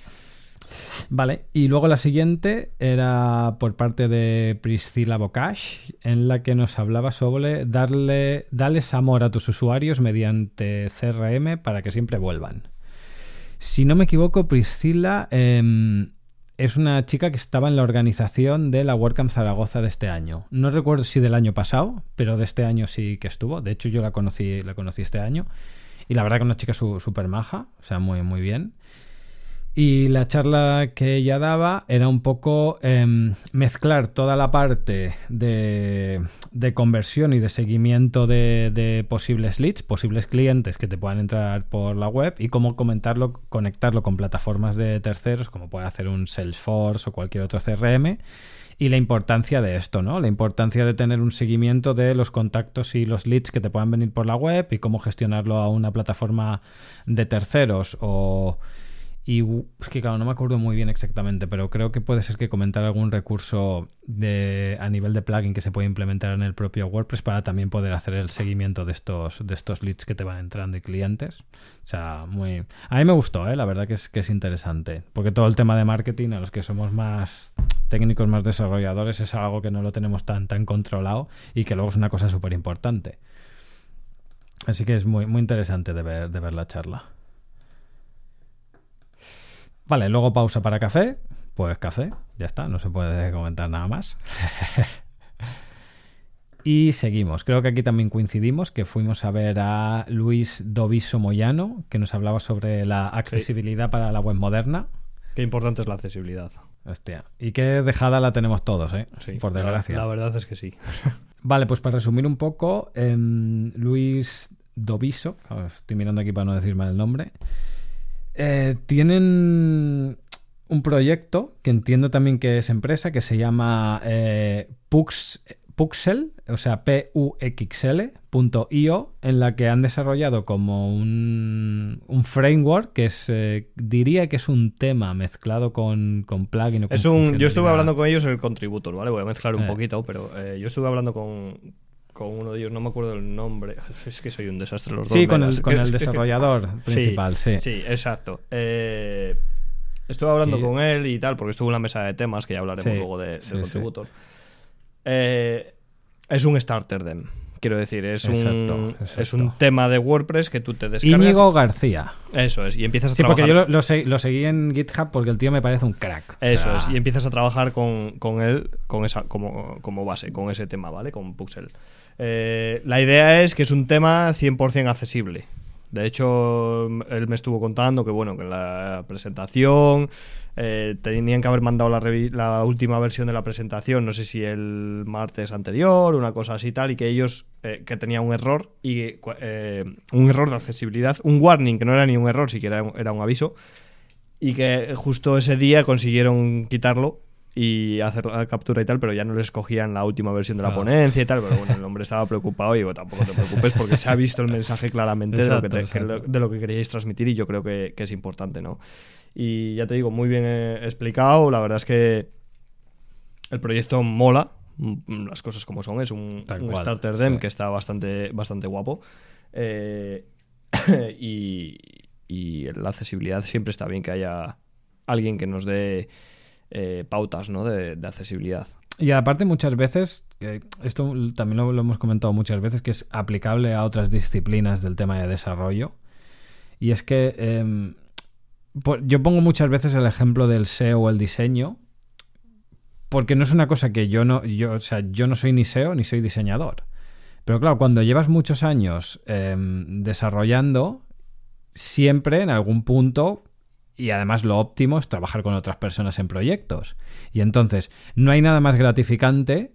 Vale, y luego la siguiente era por parte de Priscilla Bocash, en la que nos hablaba sobre darle, darles amor a tus usuarios mediante CRM para que siempre vuelvan. Si no me equivoco, Priscilla em, es una chica que estaba en la organización de la WordCamp Zaragoza de este año. No recuerdo si del año pasado, pero de este año sí que estuvo. De hecho, yo la conocí, la conocí este año. Y la verdad que una chica súper maja, o sea, muy, muy bien. Y la charla que ella daba era un poco em, mezclar toda la parte de, conversión y de seguimiento de, posibles leads, posibles clientes que te puedan entrar por la web y cómo comentarlo, conectarlo con plataformas de terceros, como puede hacer un Salesforce o cualquier otro CRM. Y la importancia de esto, ¿no? La importancia de tener un seguimiento de los contactos y los leads que te puedan venir por la web y cómo gestionarlo a una plataforma de terceros o y es que claro, no me acuerdo muy bien exactamente, pero creo que puede ser que comentar algún recurso de, a nivel de plugin que se puede implementar en el propio WordPress para también poder hacer el seguimiento de estos, de estos leads que te van entrando y clientes. O sea, muy. A mí me gustó, ¿eh? la verdad que es, que es interesante. Porque todo el tema de marketing, a los que somos más técnicos, más desarrolladores, es algo que no lo tenemos tan, tan controlado y que luego es una cosa súper importante. Así que es muy, muy interesante de ver, de ver la charla. Vale, luego pausa para café. Pues café, ya está, no se puede comentar nada más. y seguimos. Creo que aquí también coincidimos, que fuimos a ver a Luis Doviso Moyano, que nos hablaba sobre la accesibilidad para la web moderna. Qué importante es la accesibilidad. Hostia. Y qué dejada la tenemos todos, ¿eh? Por desgracia. La, verdad es que sí. vale, pues para resumir un poco, em, Luis Doviso, estoy mirando aquí para no decir mal el nombre, eh, tienen un proyecto que entiendo también que es empresa, que se llama eh, Puxel, o sea, P-U-X-L.io, en la que han desarrollado como un, framework que es, eh, diría que es un tema mezclado con, con plugin. O es un, yo estuve hablando con ellos en el contributor, ¿vale? Voy a mezclar un poquito, pero yo estuve hablando con, con uno de ellos, no me acuerdo el nombre, es que soy un desastre los dos. Sí, con el, con el desarrollador principal, sí, sí. exacto. Eh, estuve hablando con él y tal, porque estuvo en la mesa de temas, que ya hablaremos luego de, del contributor. Eh, es un starter dem. Quiero decir, es, un, es un tema de WordPress que tú te descargas. Íñigo García. Eso es, y empiezas a sí, porque yo lo, lo, seguí en GitHub porque el tío me parece un crack. Eso es, y empiezas a trabajar con, con él con esa, como, como, base, con ese tema, ¿vale? Con Puxel. Eh, la idea es que es un tema 100% accesible. De hecho, él me estuvo contando que, bueno, que en la presentación eh, tenían que haber mandado la, última versión de la presentación, no sé si el martes anterior, una cosa así tal, y que ellos, eh, que tenía un error, y un error de accesibilidad, un warning, que no era ni un error, siquiera era un aviso, y que justo ese día consiguieron quitarlo y hacer la captura y tal, pero ya no les cogían la última versión de la ponencia y tal. Pero bueno, el hombre estaba preocupado y digo, tampoco te preocupes porque se ha visto el mensaje claramente de, lo que de, lo que queríais transmitir y yo creo que, es importante, ¿no? Y ya te digo, muy bien eh, explicado. La verdad es que el proyecto mola, mm, las cosas como son. Es un, starter dem que está bastante, bastante guapo. Eh, y, y la accesibilidad siempre está bien que haya alguien que nos dé eh, pautas ¿no? de, accesibilidad. Y aparte muchas veces, esto también lo, hemos comentado muchas veces, que es aplicable a otras disciplinas del tema de desarrollo. Y es que em, yo pongo muchas veces el ejemplo del SEO o el diseño, porque no es una cosa que yo no, yo, o sea, yo no soy ni SEO ni soy diseñador. Pero claro, cuando llevas muchos años em, desarrollando, siempre en algún punto y además lo óptimo es trabajar con otras personas en proyectos. Y entonces, no hay nada más gratificante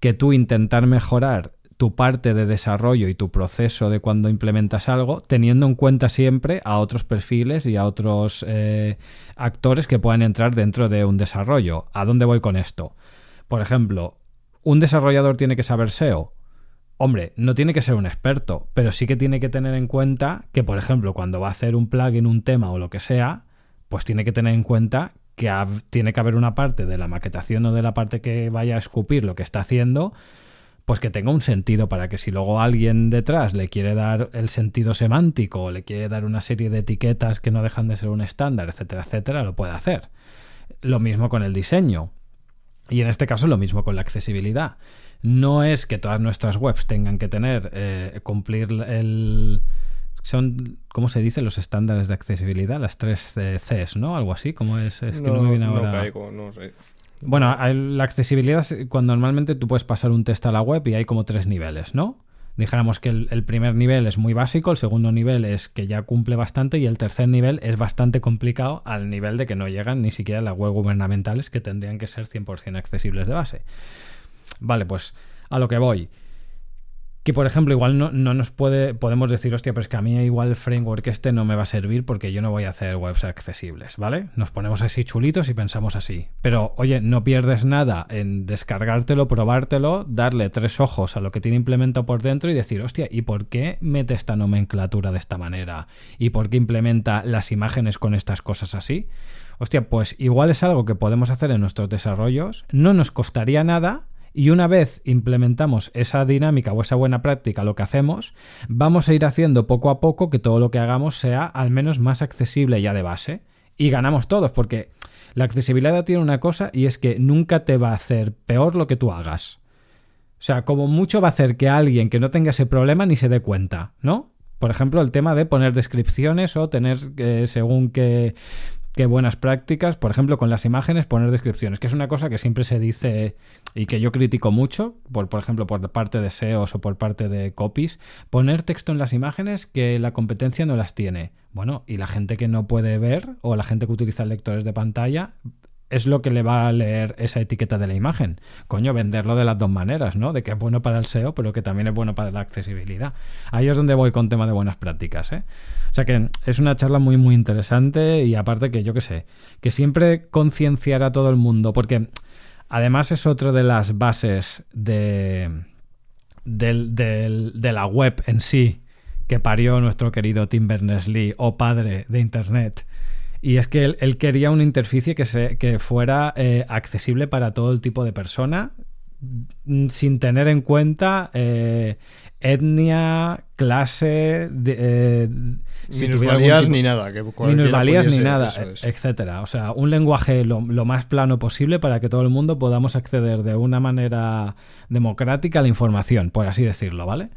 que tú intentar mejorar tu parte de desarrollo y tu proceso de cuando implementas algo, teniendo en cuenta siempre a otros perfiles y a otros eh, actores que puedan entrar dentro de un desarrollo. ¿A dónde voy con esto? Por ejemplo, ¿un desarrollador tiene que saber SEO? Hombre, no tiene que ser un experto, pero sí que tiene que tener en cuenta que, por ejemplo, cuando va a hacer un plugin, un tema o lo que sea, pues tiene que tener en cuenta que tiene que haber una parte de la maquetación o de la parte que vaya a escupir lo que está haciendo, pues que tenga un sentido para que si luego alguien detrás le quiere dar el sentido semántico o le quiere dar una serie de etiquetas que no dejan de ser un estándar, etcétera, etcétera, lo pueda hacer. Lo mismo con el diseño. Y en este caso lo mismo con la accesibilidad. No es que todas nuestras webs tengan que tener, eh, cumplir el son, ¿cómo se dice? Los estándares de accesibilidad, las tres eh, Cs, ¿no? Algo así, como es? Es que no, me viene ahora. No caigo, no sé. Bueno, la accesibilidad, cuando normalmente tú puedes pasar un test a la web y hay como tres niveles, ¿no? Dijéramos que el, primer nivel es muy básico, el segundo nivel es que ya cumple bastante y el tercer nivel es bastante complicado al nivel de que no llegan ni siquiera las web gubernamentales que tendrían que ser 100% accesibles de base. Vale, pues a lo que voy que por ejemplo igual no, no, nos puede podemos decir hostia pero es que a mí igual el framework este no me va a servir porque yo no voy a hacer webs accesibles vale nos ponemos así chulitos y pensamos así. Pero oye no pierdes nada en descargártelo probártelo darle tres ojos a lo que tiene implementado por dentro y decir hostia y por qué mete esta nomenclatura de esta manera y por qué implementa las imágenes con estas cosas así hostia pues igual es algo que podemos hacer en nuestros desarrollos. No nos costaría nada y una vez implementamos esa dinámica o esa buena práctica, lo que hacemos, vamos a ir haciendo poco a poco que todo lo que hagamos sea al menos más accesible ya de base. Y ganamos todos, porque la accesibilidad tiene una cosa y es que nunca te va a hacer peor lo que tú hagas. O sea, como mucho va a hacer que alguien que no tenga ese problema ni se dé cuenta, ¿no? Por ejemplo, el tema de poner descripciones o tener, eh, según qué, qué buenas prácticas, por ejemplo, con las imágenes poner descripciones, que es una cosa que siempre se dice y que yo critico mucho, por, por ejemplo, por parte de SEOs o por parte de copies, poner texto en las imágenes que la competencia no las tiene. Bueno, y la gente que no puede ver o la gente que utiliza lectores de pantalla es lo que le va a leer esa etiqueta de la imagen. Coño, venderlo de las dos maneras, ¿no? De que es bueno para el SEO, pero que también es bueno para la accesibilidad. Ahí es donde voy con tema de buenas prácticas, ¿eh? O sea que es una charla muy, muy interesante y aparte que yo qué sé, que siempre concienciar a todo el mundo, porque además es otra de las bases de, de la web en sí que parió nuestro querido Tim Berners-Lee, o padre de Internet y es que él, quería una interficie que, se, que fuera eh, accesible para todo el tipo de persona, mm, sin tener en cuenta eh, etnia, clase, eh, minusvalías ni nada. Que minusvalías ni nada, etcétera. O sea, un lenguaje lo, lo, más plano posible para que todo el mundo podamos acceder de una manera democrática a la información, por así decirlo, ¿vale?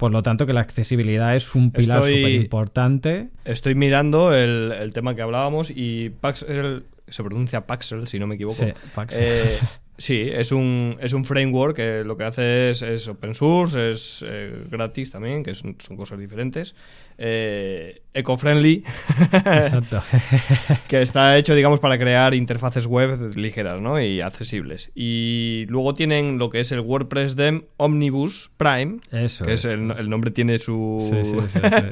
Por lo tanto, que la accesibilidad es un pilar súper importante. Estoy mirando el, tema que hablábamos y Paxel, se pronuncia Paxel, si no me equivoco. Sí, Paxel. Eh, sí, es un, es un framework que lo que hace es, open source, es eh, gratis también, que son, son cosas diferentes. Eh, eco-friendly. Exacto. que está hecho, digamos, para crear interfaces web ligeras ¿no? y accesibles. Y luego tienen lo que es el WordPress Dem Omnibus Prime. Eso que es, el, nombre tiene su.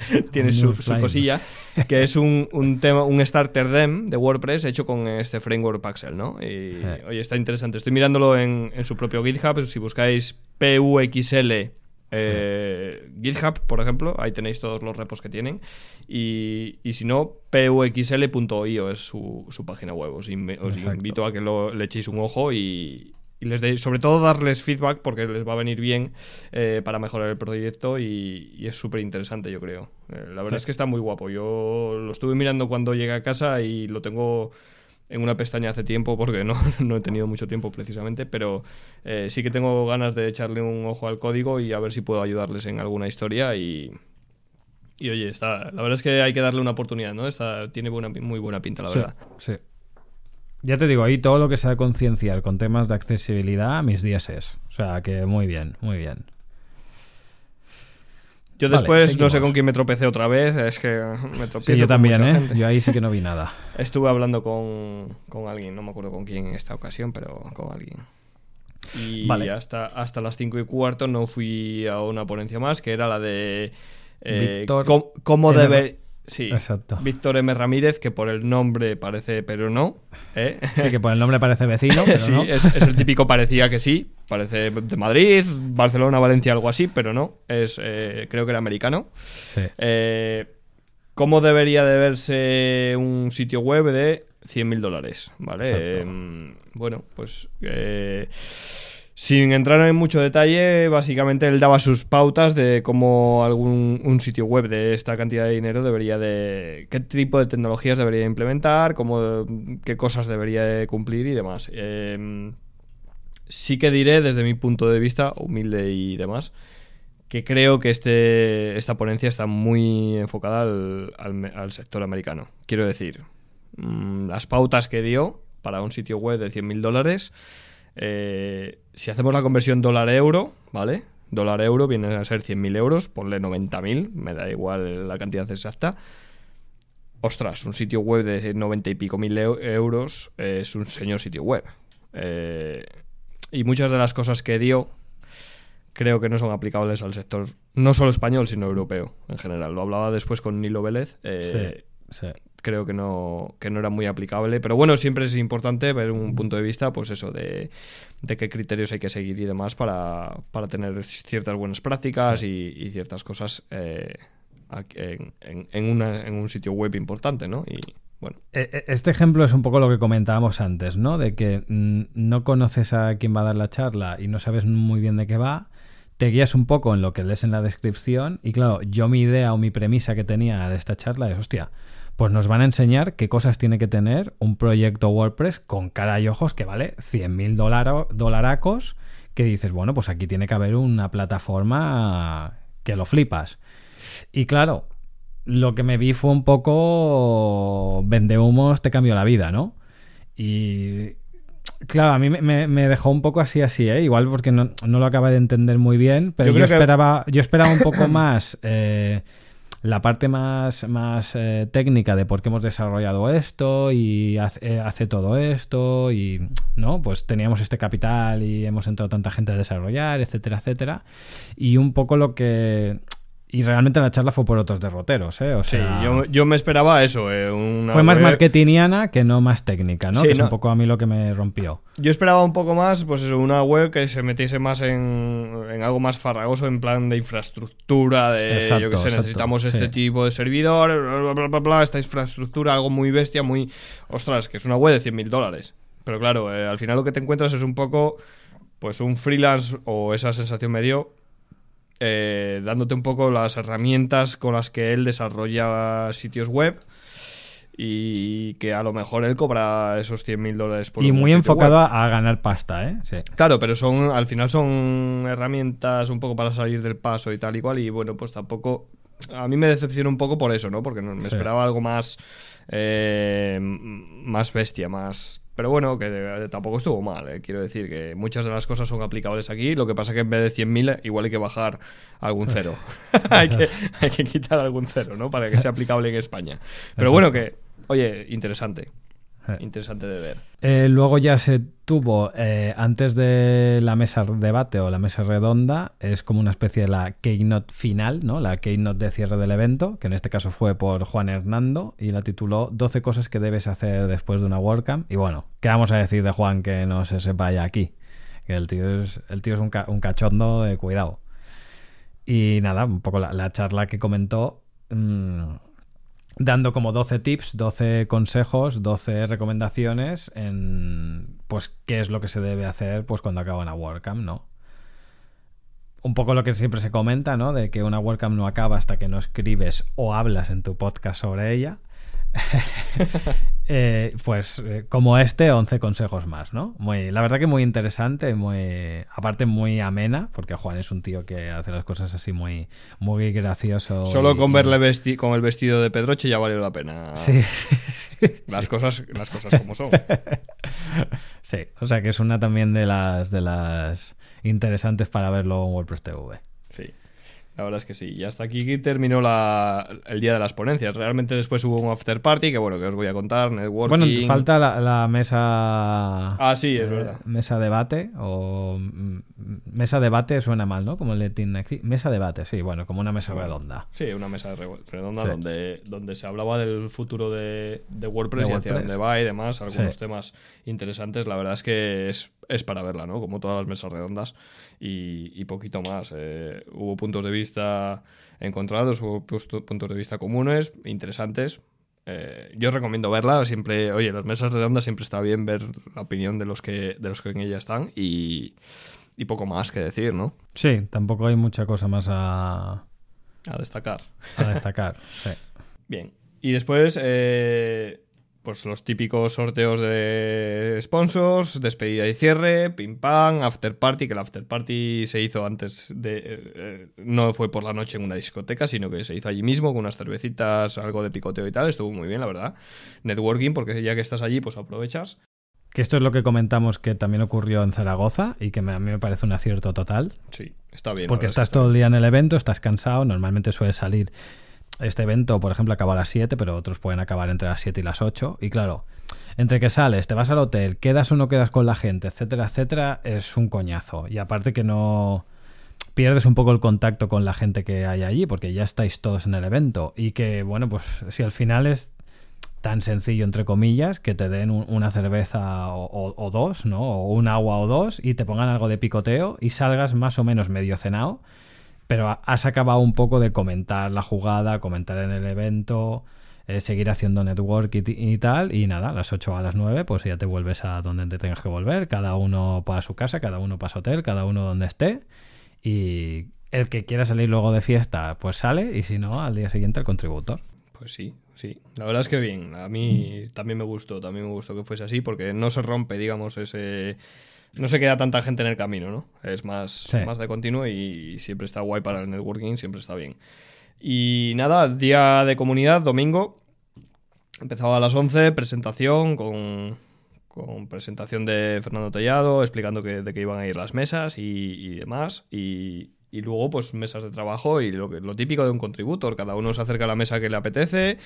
tiene su, cosilla. Que es un, un, tema, un starter Dem de WordPress hecho con este framework Paxel, ¿no? Y oye, está interesante. Estoy mirándolo en, en su propio GitHub. Si buscáis PUXL eh, GitHub, por ejemplo, ahí tenéis todos los repos que tienen. Y, si no, puxl.io es su, página web. Os, invito a que le echéis un ojo y, les deis, sobre todo darles feedback porque les va a venir bien eh, para mejorar el proyecto y, es súper interesante, yo creo. Eh, la verdad es que está muy guapo. Yo lo estuve mirando cuando llegué a casa y lo tengo en una pestaña hace tiempo porque no, no he tenido mucho tiempo precisamente, pero eh, sí que tengo ganas de echarle un ojo al código y a ver si puedo ayudarles en alguna historia y, y oye, está, la verdad es que hay que darle una oportunidad, ¿no? Está, tiene buena, muy buena pinta, la verdad. Sí. Ya te digo, ahí todo lo que sea concienciar con temas de accesibilidad, mis días es. O sea, que muy bien, muy bien. Yo después no sé con quién me tropecé otra vez, es que me tropecé. Sí, yo también, ¿eh? Yo ahí sí que no vi nada. Estuve hablando con, con, alguien, no me acuerdo con quién en esta ocasión, pero con alguien. Y hasta, hasta las cinco y cuarto no fui a una ponencia más, que era la de eh, cómo, cómo debe Sí, Exacto. Víctor M. Ramírez, que por el nombre parece, pero no. ¿eh? Sí, que por el nombre parece vecino. Pero sí, no. es, el típico parecía que sí. Parece de Madrid, Barcelona, Valencia, algo así, pero no. Es, eh, creo que era americano. Sí. Eh, ¿Cómo debería de verse un sitio web de 100.000 dólares? ¿Vale? Em, bueno, pues. Sin entrar en mucho detalle, básicamente él daba sus pautas de cómo algún un sitio web de esta cantidad de dinero debería de. qué tipo de tecnologías debería implementar, cómo, qué cosas debería cumplir y demás. Em, sí que diré, desde mi punto de vista, humilde y demás, que creo que este, esta ponencia está muy enfocada al, al sector americano. Quiero decir, mm, las pautas que dio para un sitio web de 100.000 dólares, eh, si hacemos la conversión dólar-euro, ¿vale? Dólar-euro viene a ser 100.000 euros, ponle 90.000, me da igual la cantidad exacta. Ostras, un sitio web de 90 y pico mil euros es un señor sitio web. Eh, y muchas de las cosas que dio creo que no son aplicables al sector, no solo español, sino europeo en general. Lo hablaba después con Nilo Vélez. Eh, sí, Creo que no, que no era muy aplicable. Pero bueno, siempre es importante ver un punto de vista, pues eso, de, qué criterios hay que seguir y demás para, tener ciertas buenas prácticas y, ciertas cosas eh, en, un sitio web importante, ¿no? Y, bueno. E, e, este ejemplo es un poco lo que comentábamos antes, ¿no? De que mm, no conoces a quién va a dar la charla y no sabes muy bien de qué va te guías un poco en lo que lees en la descripción y claro, yo mi idea o mi premisa que tenía de esta charla es, hostia, pues nos van a enseñar qué cosas tiene que tener un proyecto WordPress con cara y ojos que vale 100 mil dolaracos, que dices, bueno, pues aquí tiene que haber una plataforma que lo flipas. Y claro, lo que me vi fue un poco vende humos, te cambió la vida, ¿no? Y Claro, a mí me, dejó un poco así, así, ¿eh? Igual porque no, lo acaba de entender muy bien, pero yo, esperaba, yo esperaba un poco más eh, la parte más, más eh, técnica de por qué hemos desarrollado esto y hace, hace, todo esto y, ¿no? Pues teníamos este capital y hemos entrado tanta gente a desarrollar, etcétera, etcétera. Y un poco lo que y realmente la charla fue por otros derroteros, ¿eh? O sea, sí, yo, me esperaba eso. Eh, fue más marketingiana que no más técnica, ¿no? que es un poco a mí lo que me rompió. Yo esperaba un poco más, pues eso, una web que se metiese más en, algo más farragoso, en plan de infraestructura, de yo que sé, necesitamos este tipo de servidor, bla, bla, bla, bla, esta infraestructura, algo muy bestia, muy. Ostras, que es una web de 100 mil dólares. Pero claro, eh, al final lo que te encuentras es un poco, pues un freelance, o esa sensación me dio, eh, dándote un poco las herramientas con las que él desarrolla sitios web y que a lo mejor él cobra esos 100 mil dólares por Y muy enfocado a, ganar pasta, ¿eh? Claro, pero son al final son herramientas un poco para salir del paso y tal y cual y bueno, pues tampoco... A mí me decepciona un poco por eso, ¿no? Porque me esperaba algo más... Eh, más bestia, más pero bueno, que tampoco estuvo mal. Eh. Quiero decir que muchas de las cosas son aplicables aquí. Lo que pasa que en vez de 100.000, igual hay que bajar algún cero. hay, que, hay que quitar algún cero, ¿no? Para que sea aplicable en España. Pero bueno, que, oye, interesante. Eh. Interesante de ver. Eh, luego ya se tuvo, eh, antes de la mesa debate o la mesa redonda, es como una especie de la keynote final, ¿no? La keynote de cierre del evento, que en este caso fue por Juan Hernando y la tituló 12 cosas que debes hacer después de una WordCamp. Y bueno, ¿qué vamos a decir de Juan que no se sepa ya aquí? Que el tío es, el tío es un, cachondo de cuidado. Y nada, un poco la, charla que comentó. Mm, dando como 12 tips, 12 consejos, 12 recomendaciones en pues qué es lo que se debe hacer pues cuando acaba una WordCamp, ¿no? Un poco lo que siempre se comenta, ¿no? De que una WordCamp no acaba hasta que no escribes o hablas en tu podcast sobre ella. Eh, pues eh, como este, 11 consejos más, ¿no? Muy, la verdad que muy interesante, muy aparte muy amena, porque Juan es un tío que hace las cosas así muy, muy gracioso. Solo con verle con el vestido de Pedroche ya valió la pena. Sí. las, Cosas, las cosas como son. Sí, o sea que es una también de las, de las interesantes para verlo en WordPress TV. La verdad es que sí. Y hasta aquí terminó la, el día de las ponencias. Realmente después hubo un after party que, bueno, que os voy a contar. Networking. Bueno, falta la, mesa. Ah, sí, es verdad. Mesa debate o. Mesa debate suena mal, ¿no? Como el Mesa debate, sí, bueno, como una mesa redonda. Sí, una mesa redonda donde, donde se hablaba del futuro de, WordPress, y hacia dónde va y demás. Algunos temas interesantes. La verdad es que es, es, para verla, ¿no? Como todas las mesas redondas. Y, y poquito más. Eh, hubo puntos de vista encontrados o puntos de vista comunes, interesantes. Eh, yo recomiendo verla, siempre, oye, las mesas redondas siempre está bien ver la opinión de los que, de los que en ella están y, poco más que decir, ¿no? Sí, tampoco hay mucha cosa más a... A destacar. A destacar, sí. Bien. Y después, eh, pues los típicos sorteos de sponsors, despedida y cierre, pim pam, after party, que el after party se hizo antes de... eh, no fue por la noche en una discoteca, sino que se hizo allí mismo con unas cervecitas, algo de picoteo y tal, estuvo muy bien, la verdad. Networking, porque ya que estás allí, pues aprovechas. Que esto es lo que comentamos que también ocurrió en Zaragoza y que me- a mí me parece un acierto total. Sí, está bien. Porque estás está todo el día en el evento, estás cansado, normalmente suele salir. Este evento, por ejemplo, acaba a las 7, pero otros pueden acabar entre las 7 y las 8. Y claro, entre que sales, te vas al hotel, quedas o no quedas con la gente, etcétera, etcétera, es un coñazo. Y aparte que no pierdes un poco el contacto con la gente que hay allí, porque ya estáis todos en el evento. Y que, bueno, pues si al final es tan sencillo, entre comillas, que te den un- una cerveza o, o- o dos, ¿no? O un agua o dos y te pongan algo de picoteo y salgas más o menos medio cenado, pero ha- has acabado un poco de comentar la jugada, comentar en el evento, eh, seguir haciendo network y, y tal, y nada, a las 8 o a las 9 pues ya te vuelves a donde te tengas que volver, cada uno para su casa, cada uno para su hotel, cada uno donde esté, y el que quiera salir luego de fiesta, pues sale, y si no, al día siguiente el contributor. Pues sí, sí. La verdad es que bien. A mí también me gustó, también me gustó que fuese así, porque no se rompe, digamos, ese. No se queda tanta gente en el camino, ¿no? Es más, Sí. más de continuo y siempre está guay para el networking, siempre está bien. Y nada, día de comunidad, domingo. Empezaba a las 11, presentación con, con presentación de Fernando Tellado, explicando que, de qué iban a ir las mesas y, y demás. Y, y luego, pues, mesas de trabajo y lo, que- lo típico de un contributor. Cada uno se acerca a la mesa que le apetece,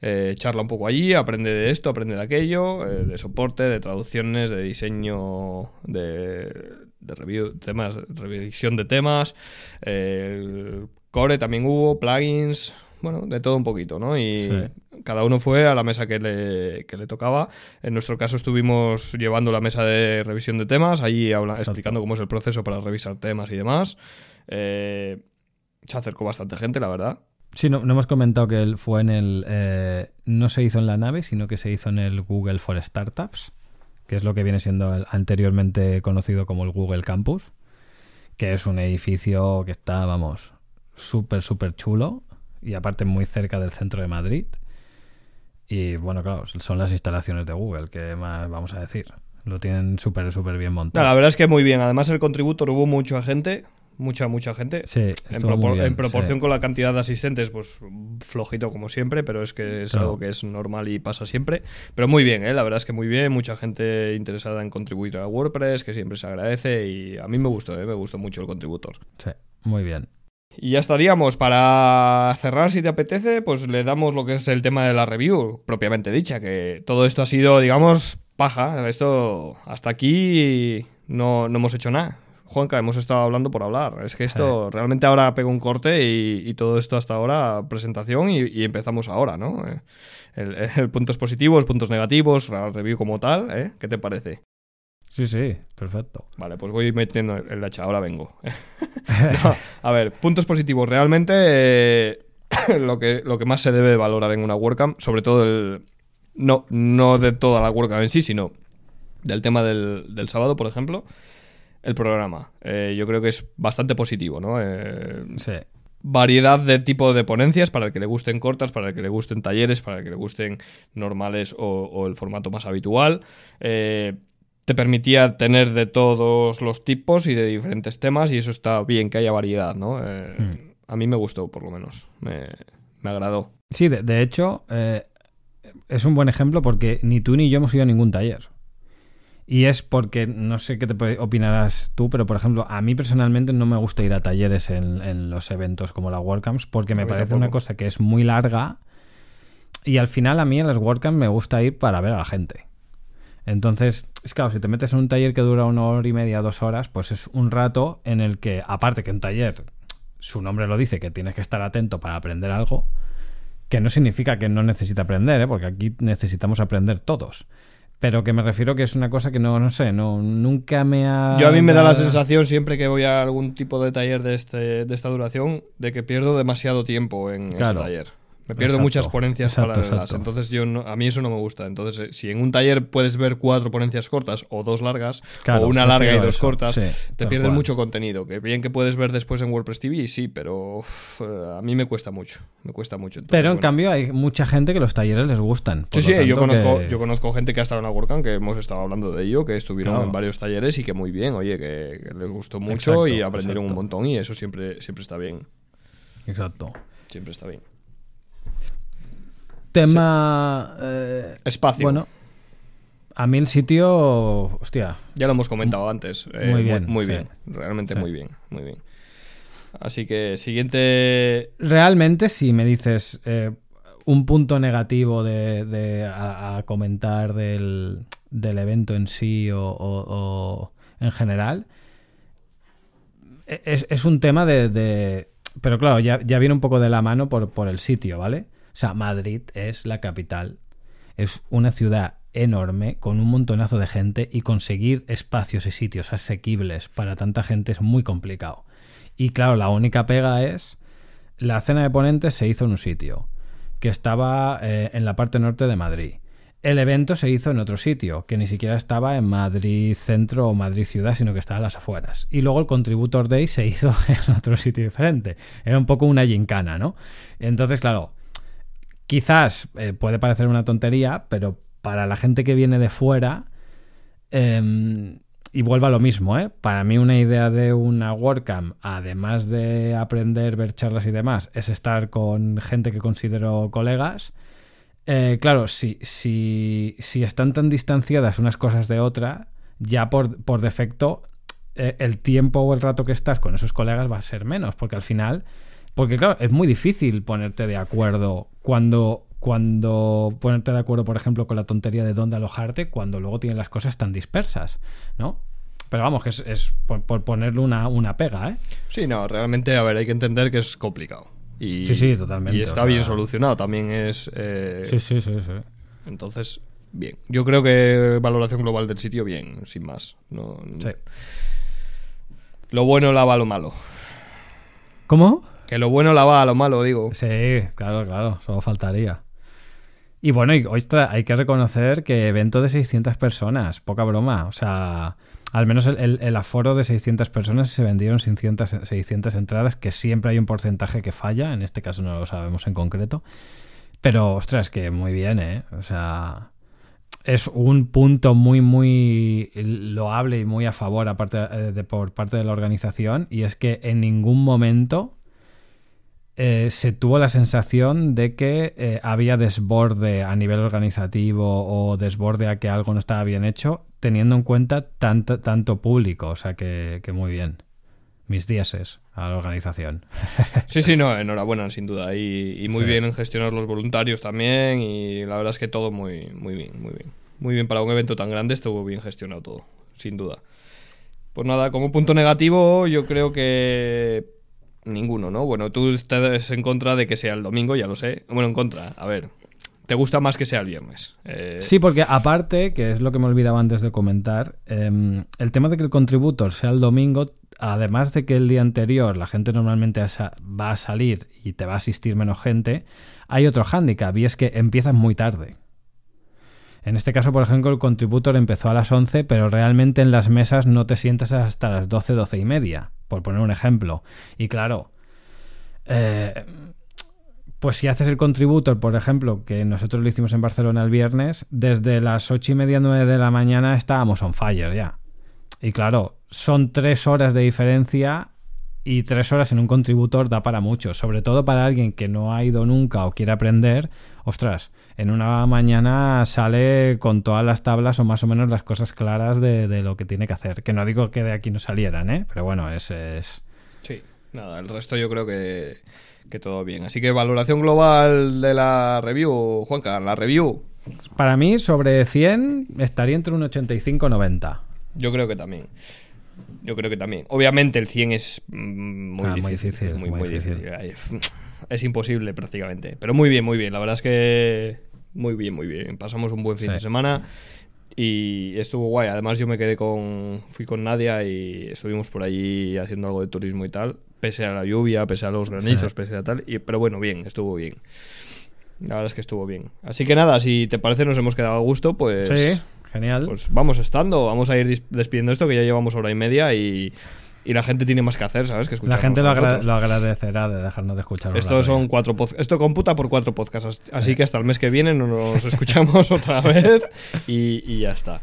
eh, charla un poco allí, aprende de esto, aprende de aquello, eh, de soporte, de traducciones, de diseño, de, de review, temas, revisión de temas. eh, el core también hubo, plugins, bueno, de todo un poquito, ¿no? Y Sí. cada uno fue a la mesa que le, que le tocaba. En nuestro caso estuvimos llevando la mesa de revisión de temas, allí habla- explicando cómo es el proceso para revisar temas y demás. Eh, se acercó bastante gente, la verdad. Sí, no, no hemos comentado que él fue en el. eh, no se hizo en la nave, sino que se hizo en el Google for Startups, que es lo que viene siendo el anteriormente conocido como el Google Campus, que es un edificio que está, vamos, súper, súper chulo y aparte muy cerca del centro de Madrid. Y bueno, claro, son las instalaciones de Google, que más vamos a decir. Lo tienen súper, súper bien No, montado. la verdad es que muy bien. Además, el contributor hubo mucha gente, mucha, mucha gente. Sí, En, propor- bien, en proporción sí. con la cantidad de asistentes, pues flojito como siempre, pero es que es Claro. algo que es normal y pasa siempre. Pero muy bien, ¿eh? la verdad es que muy bien, mucha gente interesada en contribuir a WordPress, que siempre se agradece y a mí me gustó, ¿eh? me gustó mucho el contributor. Sí, muy bien. Y ya estaríamos. Para cerrar, si te apetece, pues le damos lo que es el tema de la review, propiamente dicha, que todo esto ha sido, digamos, paja. Esto, hasta aquí no, no hemos hecho nada. Juanca, hemos estado hablando por hablar. Es que esto realmente ahora pego un corte y, y todo esto hasta ahora, presentación y, y empezamos ahora, ¿no? Eh, El, el puntos positivos, puntos negativos, la review como tal, ¿eh? ¿Qué te parece? Sí, sí, perfecto. Vale, pues voy metiendo el el hacha, ahora vengo. No, a ver, puntos positivos. Realmente eh, lo, que, lo que más se debe valorar en una WordCamp, sobre todo el... No, no de toda la WordCamp en sí, sino del tema del, del sábado, por ejemplo, el programa. Eh, yo creo que es bastante positivo, ¿no? Eh, Sí. variedad de tipo de ponencias para el que le gusten cortas, para el que le gusten talleres, para el que le gusten normales o, o el formato más habitual. Eh, te permitía tener de todos los tipos y de diferentes temas y eso está bien que haya variedad, ¿no? Hmm. A mí me gustó, por lo menos. Me, me agradó. Sí, de, de hecho, es un buen ejemplo porque ni tú ni yo hemos ido a ningún taller. Y es porque, no sé qué te opinarás tú, pero por ejemplo, a mí personalmente no me gusta ir a talleres en, en los eventos como la WordCamps porque me parece tampoco. una cosa que es muy larga y al final a mí en las WordCamps me gusta ir para ver a la gente. Entonces, es claro, si te metes en un taller que dura una hora y media, dos horas, pues es un rato en el que, aparte que un taller, su nombre lo dice, que tienes que estar atento para aprender algo, que no significa que no necesite aprender, ¿eh? porque aquí necesitamos aprender todos. Pero que me refiero que es una cosa que no, no sé, no, nunca me ha... Yo a mí me da la sensación siempre que voy a algún tipo de taller de, este, de esta duración de que pierdo demasiado tiempo en Claro. ese taller. Me pierdo Exacto, muchas ponencias exacto, paralelas. exacto. Entonces yo no- a mí eso no me gusta. Entonces, eh, si en un taller puedes ver cuatro ponencias cortas o dos largas, Claro, o una larga y dos eso, cortas, sí, te cual. mucho contenido. Que bien que puedes ver después en WordPress TV, sí, pero uf, eh, a mí me cuesta mucho. Me cuesta mucho. Entonces, Pero en bueno. cambio hay mucha gente que los talleres les gustan. Sí, sí, yo conozco, que- yo conozco gente que ha estado en la WordCamp, que hemos estado hablando de ello, que estuvieron Claro. en varios talleres y que muy bien, oye, que, que les gustó mucho y aprendieron un montón y eso siempre, siempre está bien. Exacto. Siempre está bien. Tema... eh, Espacio. bueno, a mí el sitio... Hostia, Ya lo hemos comentado antes. eh, Muy bien, Muy, bien. Realmente Sí. muy bien. Muy bien. Así que siguiente. realmente si me dices eh, un punto negativo de, de- a, a comentar del, del evento en sí o, o- o en general, e, es, es un tema de... de- pero claro, ya, ya viene un poco de la mano por, por el sitio, ¿vale? O sea, Madrid es la capital. Es una ciudad enorme con un montonazo de gente y conseguir espacios y sitios asequibles para tanta gente es muy complicado. Y claro, la única pega es la cena de ponentes se hizo en un sitio que estaba eh, en la parte norte de Madrid. El evento se hizo en otro sitio, que ni siquiera estaba en Madrid centro o Madrid ciudad, sino que estaba a las afueras. Y luego el Contributor Day se hizo en otro sitio diferente. Era un poco una gincana, ¿no? Entonces, claro, quizás eh, puede parecer una tontería, pero para la gente que viene de fuera, eh, y vuelva a lo mismo, ¿eh? Para mí una idea de una WordCamp, además de aprender, ver charlas y demás, es estar con gente que considero colegas. Eh, claro, si, si, si están tan distanciadas unas cosas de otra, ya por, por defecto eh, el tiempo o el rato que estás con esos colegas va a ser menos, porque al final, porque claro, es muy difícil ponerte de acuerdo cuando, cuando ponerte de acuerdo, por ejemplo, con la tontería de dónde alojarte, cuando luego tienes las cosas tan dispersas, ¿no? Pero vamos, que es, es por, por ponerle una, una pega, ¿eh? Sí, no, realmente, a ver, hay que entender que es complicado. Y, Sí, sí, totalmente, Y está o sea- bien solucionado. También es. eh, Sí, sí, sí, sí. Entonces, bien. Yo creo que valoración global del sitio, bien, sin más. No, Sí. Lo bueno lava lo malo. ¿Cómo? Que lo bueno lava a lo malo, digo. Sí, claro, claro, solo faltaría. Y bueno, y, hay que reconocer que evento de 600 personas, poca broma. O sea, al menos el, el- aforo de 600 personas se vendieron 600, 600 entradas, que siempre hay un porcentaje que falla, en este caso no lo sabemos en concreto. Pero, ostras, que muy bien, ¿eh? O sea, es un punto muy, muy loable y muy a favor eh, de, por parte de la organización, y es que en ningún momento eh, se tuvo la sensación de que eh, había desborde a nivel organizativo o desborde a que algo no estaba bien hecho, teniendo en cuenta tanto, tanto público. O sea que, que muy bien. Mis dieces a la organización. Sí, sí, no, enhorabuena, sin duda. Y, y muy Sí. bien en gestionar los voluntarios también. Y la verdad es que todo muy, muy bien, muy bien. Muy bien para un evento tan grande, estuvo bien gestionado todo, sin duda. Pues nada, como punto negativo, yo creo que ninguno, ¿no? Bueno, tú estás en contra de que sea el domingo, ya lo sé. Bueno, en contra, a ver. ¿Te gusta más que sea el viernes? Eh, Sí, porque aparte, que es lo que me olvidaba antes de comentar, em, el tema de que el contributor sea el domingo, además de que el día anterior la gente normalmente va a salir y te va a asistir menos gente, hay otro hándicap y es que empiezas muy tarde. En este caso, por ejemplo, el contributor empezó a las 11, pero realmente en las mesas no te sientas hasta las 12, 12 y media, por poner un ejemplo. Y claro, eh, pues si haces el contributor, por ejemplo, que nosotros lo hicimos en Barcelona el viernes, desde las 8 y media, 9 de la mañana estábamos on fire ya. Y claro, son tres horas de diferencia y tres horas en un contributor da para mucho, sobre todo para alguien que no ha ido nunca o quiere aprender. Ostras, en una mañana sale con todas las tablas o más o menos las cosas claras de, de lo que tiene que hacer. Que no digo que de aquí no salieran, ¿eh? Pero bueno, es... es... Sí, nada, el resto yo creo que, que todo bien. Así que valoración global de la review, Juanca, la review, Para mí, sobre 100 estaría entre un 85 y 90. yo creo que también. Yo creo que también. Obviamente el 100 es mm, muy, Ah, difícil, muy difícil, Es muy, muy muy difícil. difícil. Es imposible prácticamente. Pero muy bien, muy bien. La verdad es que muy bien, muy bien. Pasamos un buen fin Sí. de semana y estuvo guay. Además yo me quedé con... Fui con Nadia y estuvimos por allí haciendo algo de turismo y tal. pese a la lluvia, pese a los granizos, pese a tal. Y, pero bueno, bien, estuvo bien. La verdad es que estuvo bien. Así que nada, si te parece, nos hemos quedado a gusto, pues. Sí, genial. Pues vamos estando, vamos a ir despidiendo esto, que ya llevamos hora y media y, y la gente tiene más que hacer, ¿sabes? Que La gente lo, agra- agradecerá de dejarnos de escuchar. Esto son cuatro Esto computa por cuatro podcasts. Así que hasta el mes que viene no nos escuchamos otra vez y, y ya está.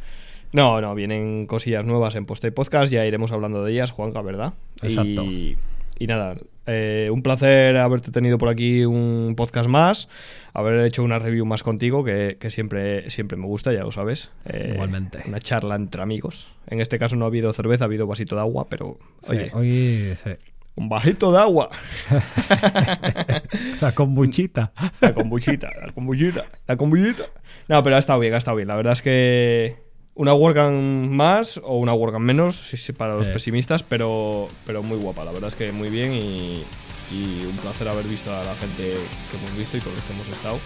No, no, vienen cosillas nuevas en Posta y Podcast. Ya iremos hablando de ellas, Juanca, ¿verdad? Exacto. Y, y nada, eh, un placer haberte tenido por aquí un podcast más. Haber hecho una review más contigo, que, que siempre, siempre me gusta, ya lo sabes. Eh, Igualmente. Una charla entre amigos. En este caso no ha habido cerveza, ha habido vasito de agua, pero Sí, oye, hoy sí. un vasito de agua. La kombuchita. La kombuchita, la kombuchita, la kombuchita. No, pero ha estado bien, ha estado bien. La verdad es que una WordCamp más o una WordCamp menos, sí, sí, para los Eh. pesimistas, pero, pero muy guapa. La verdad es que muy bien y, y un placer haber visto a la gente que hemos visto y con los que hemos estado.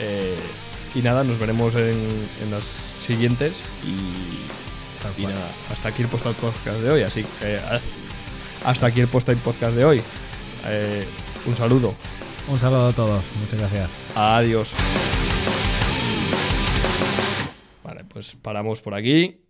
Eh, y nada, nos veremos en, en las siguientes y, nada, hasta aquí el post podcast de hoy. Así que eh, hasta aquí el post podcast de hoy. Eh, un saludo. Un saludo a todos. Muchas gracias. Adiós. Vale, pues paramos por aquí.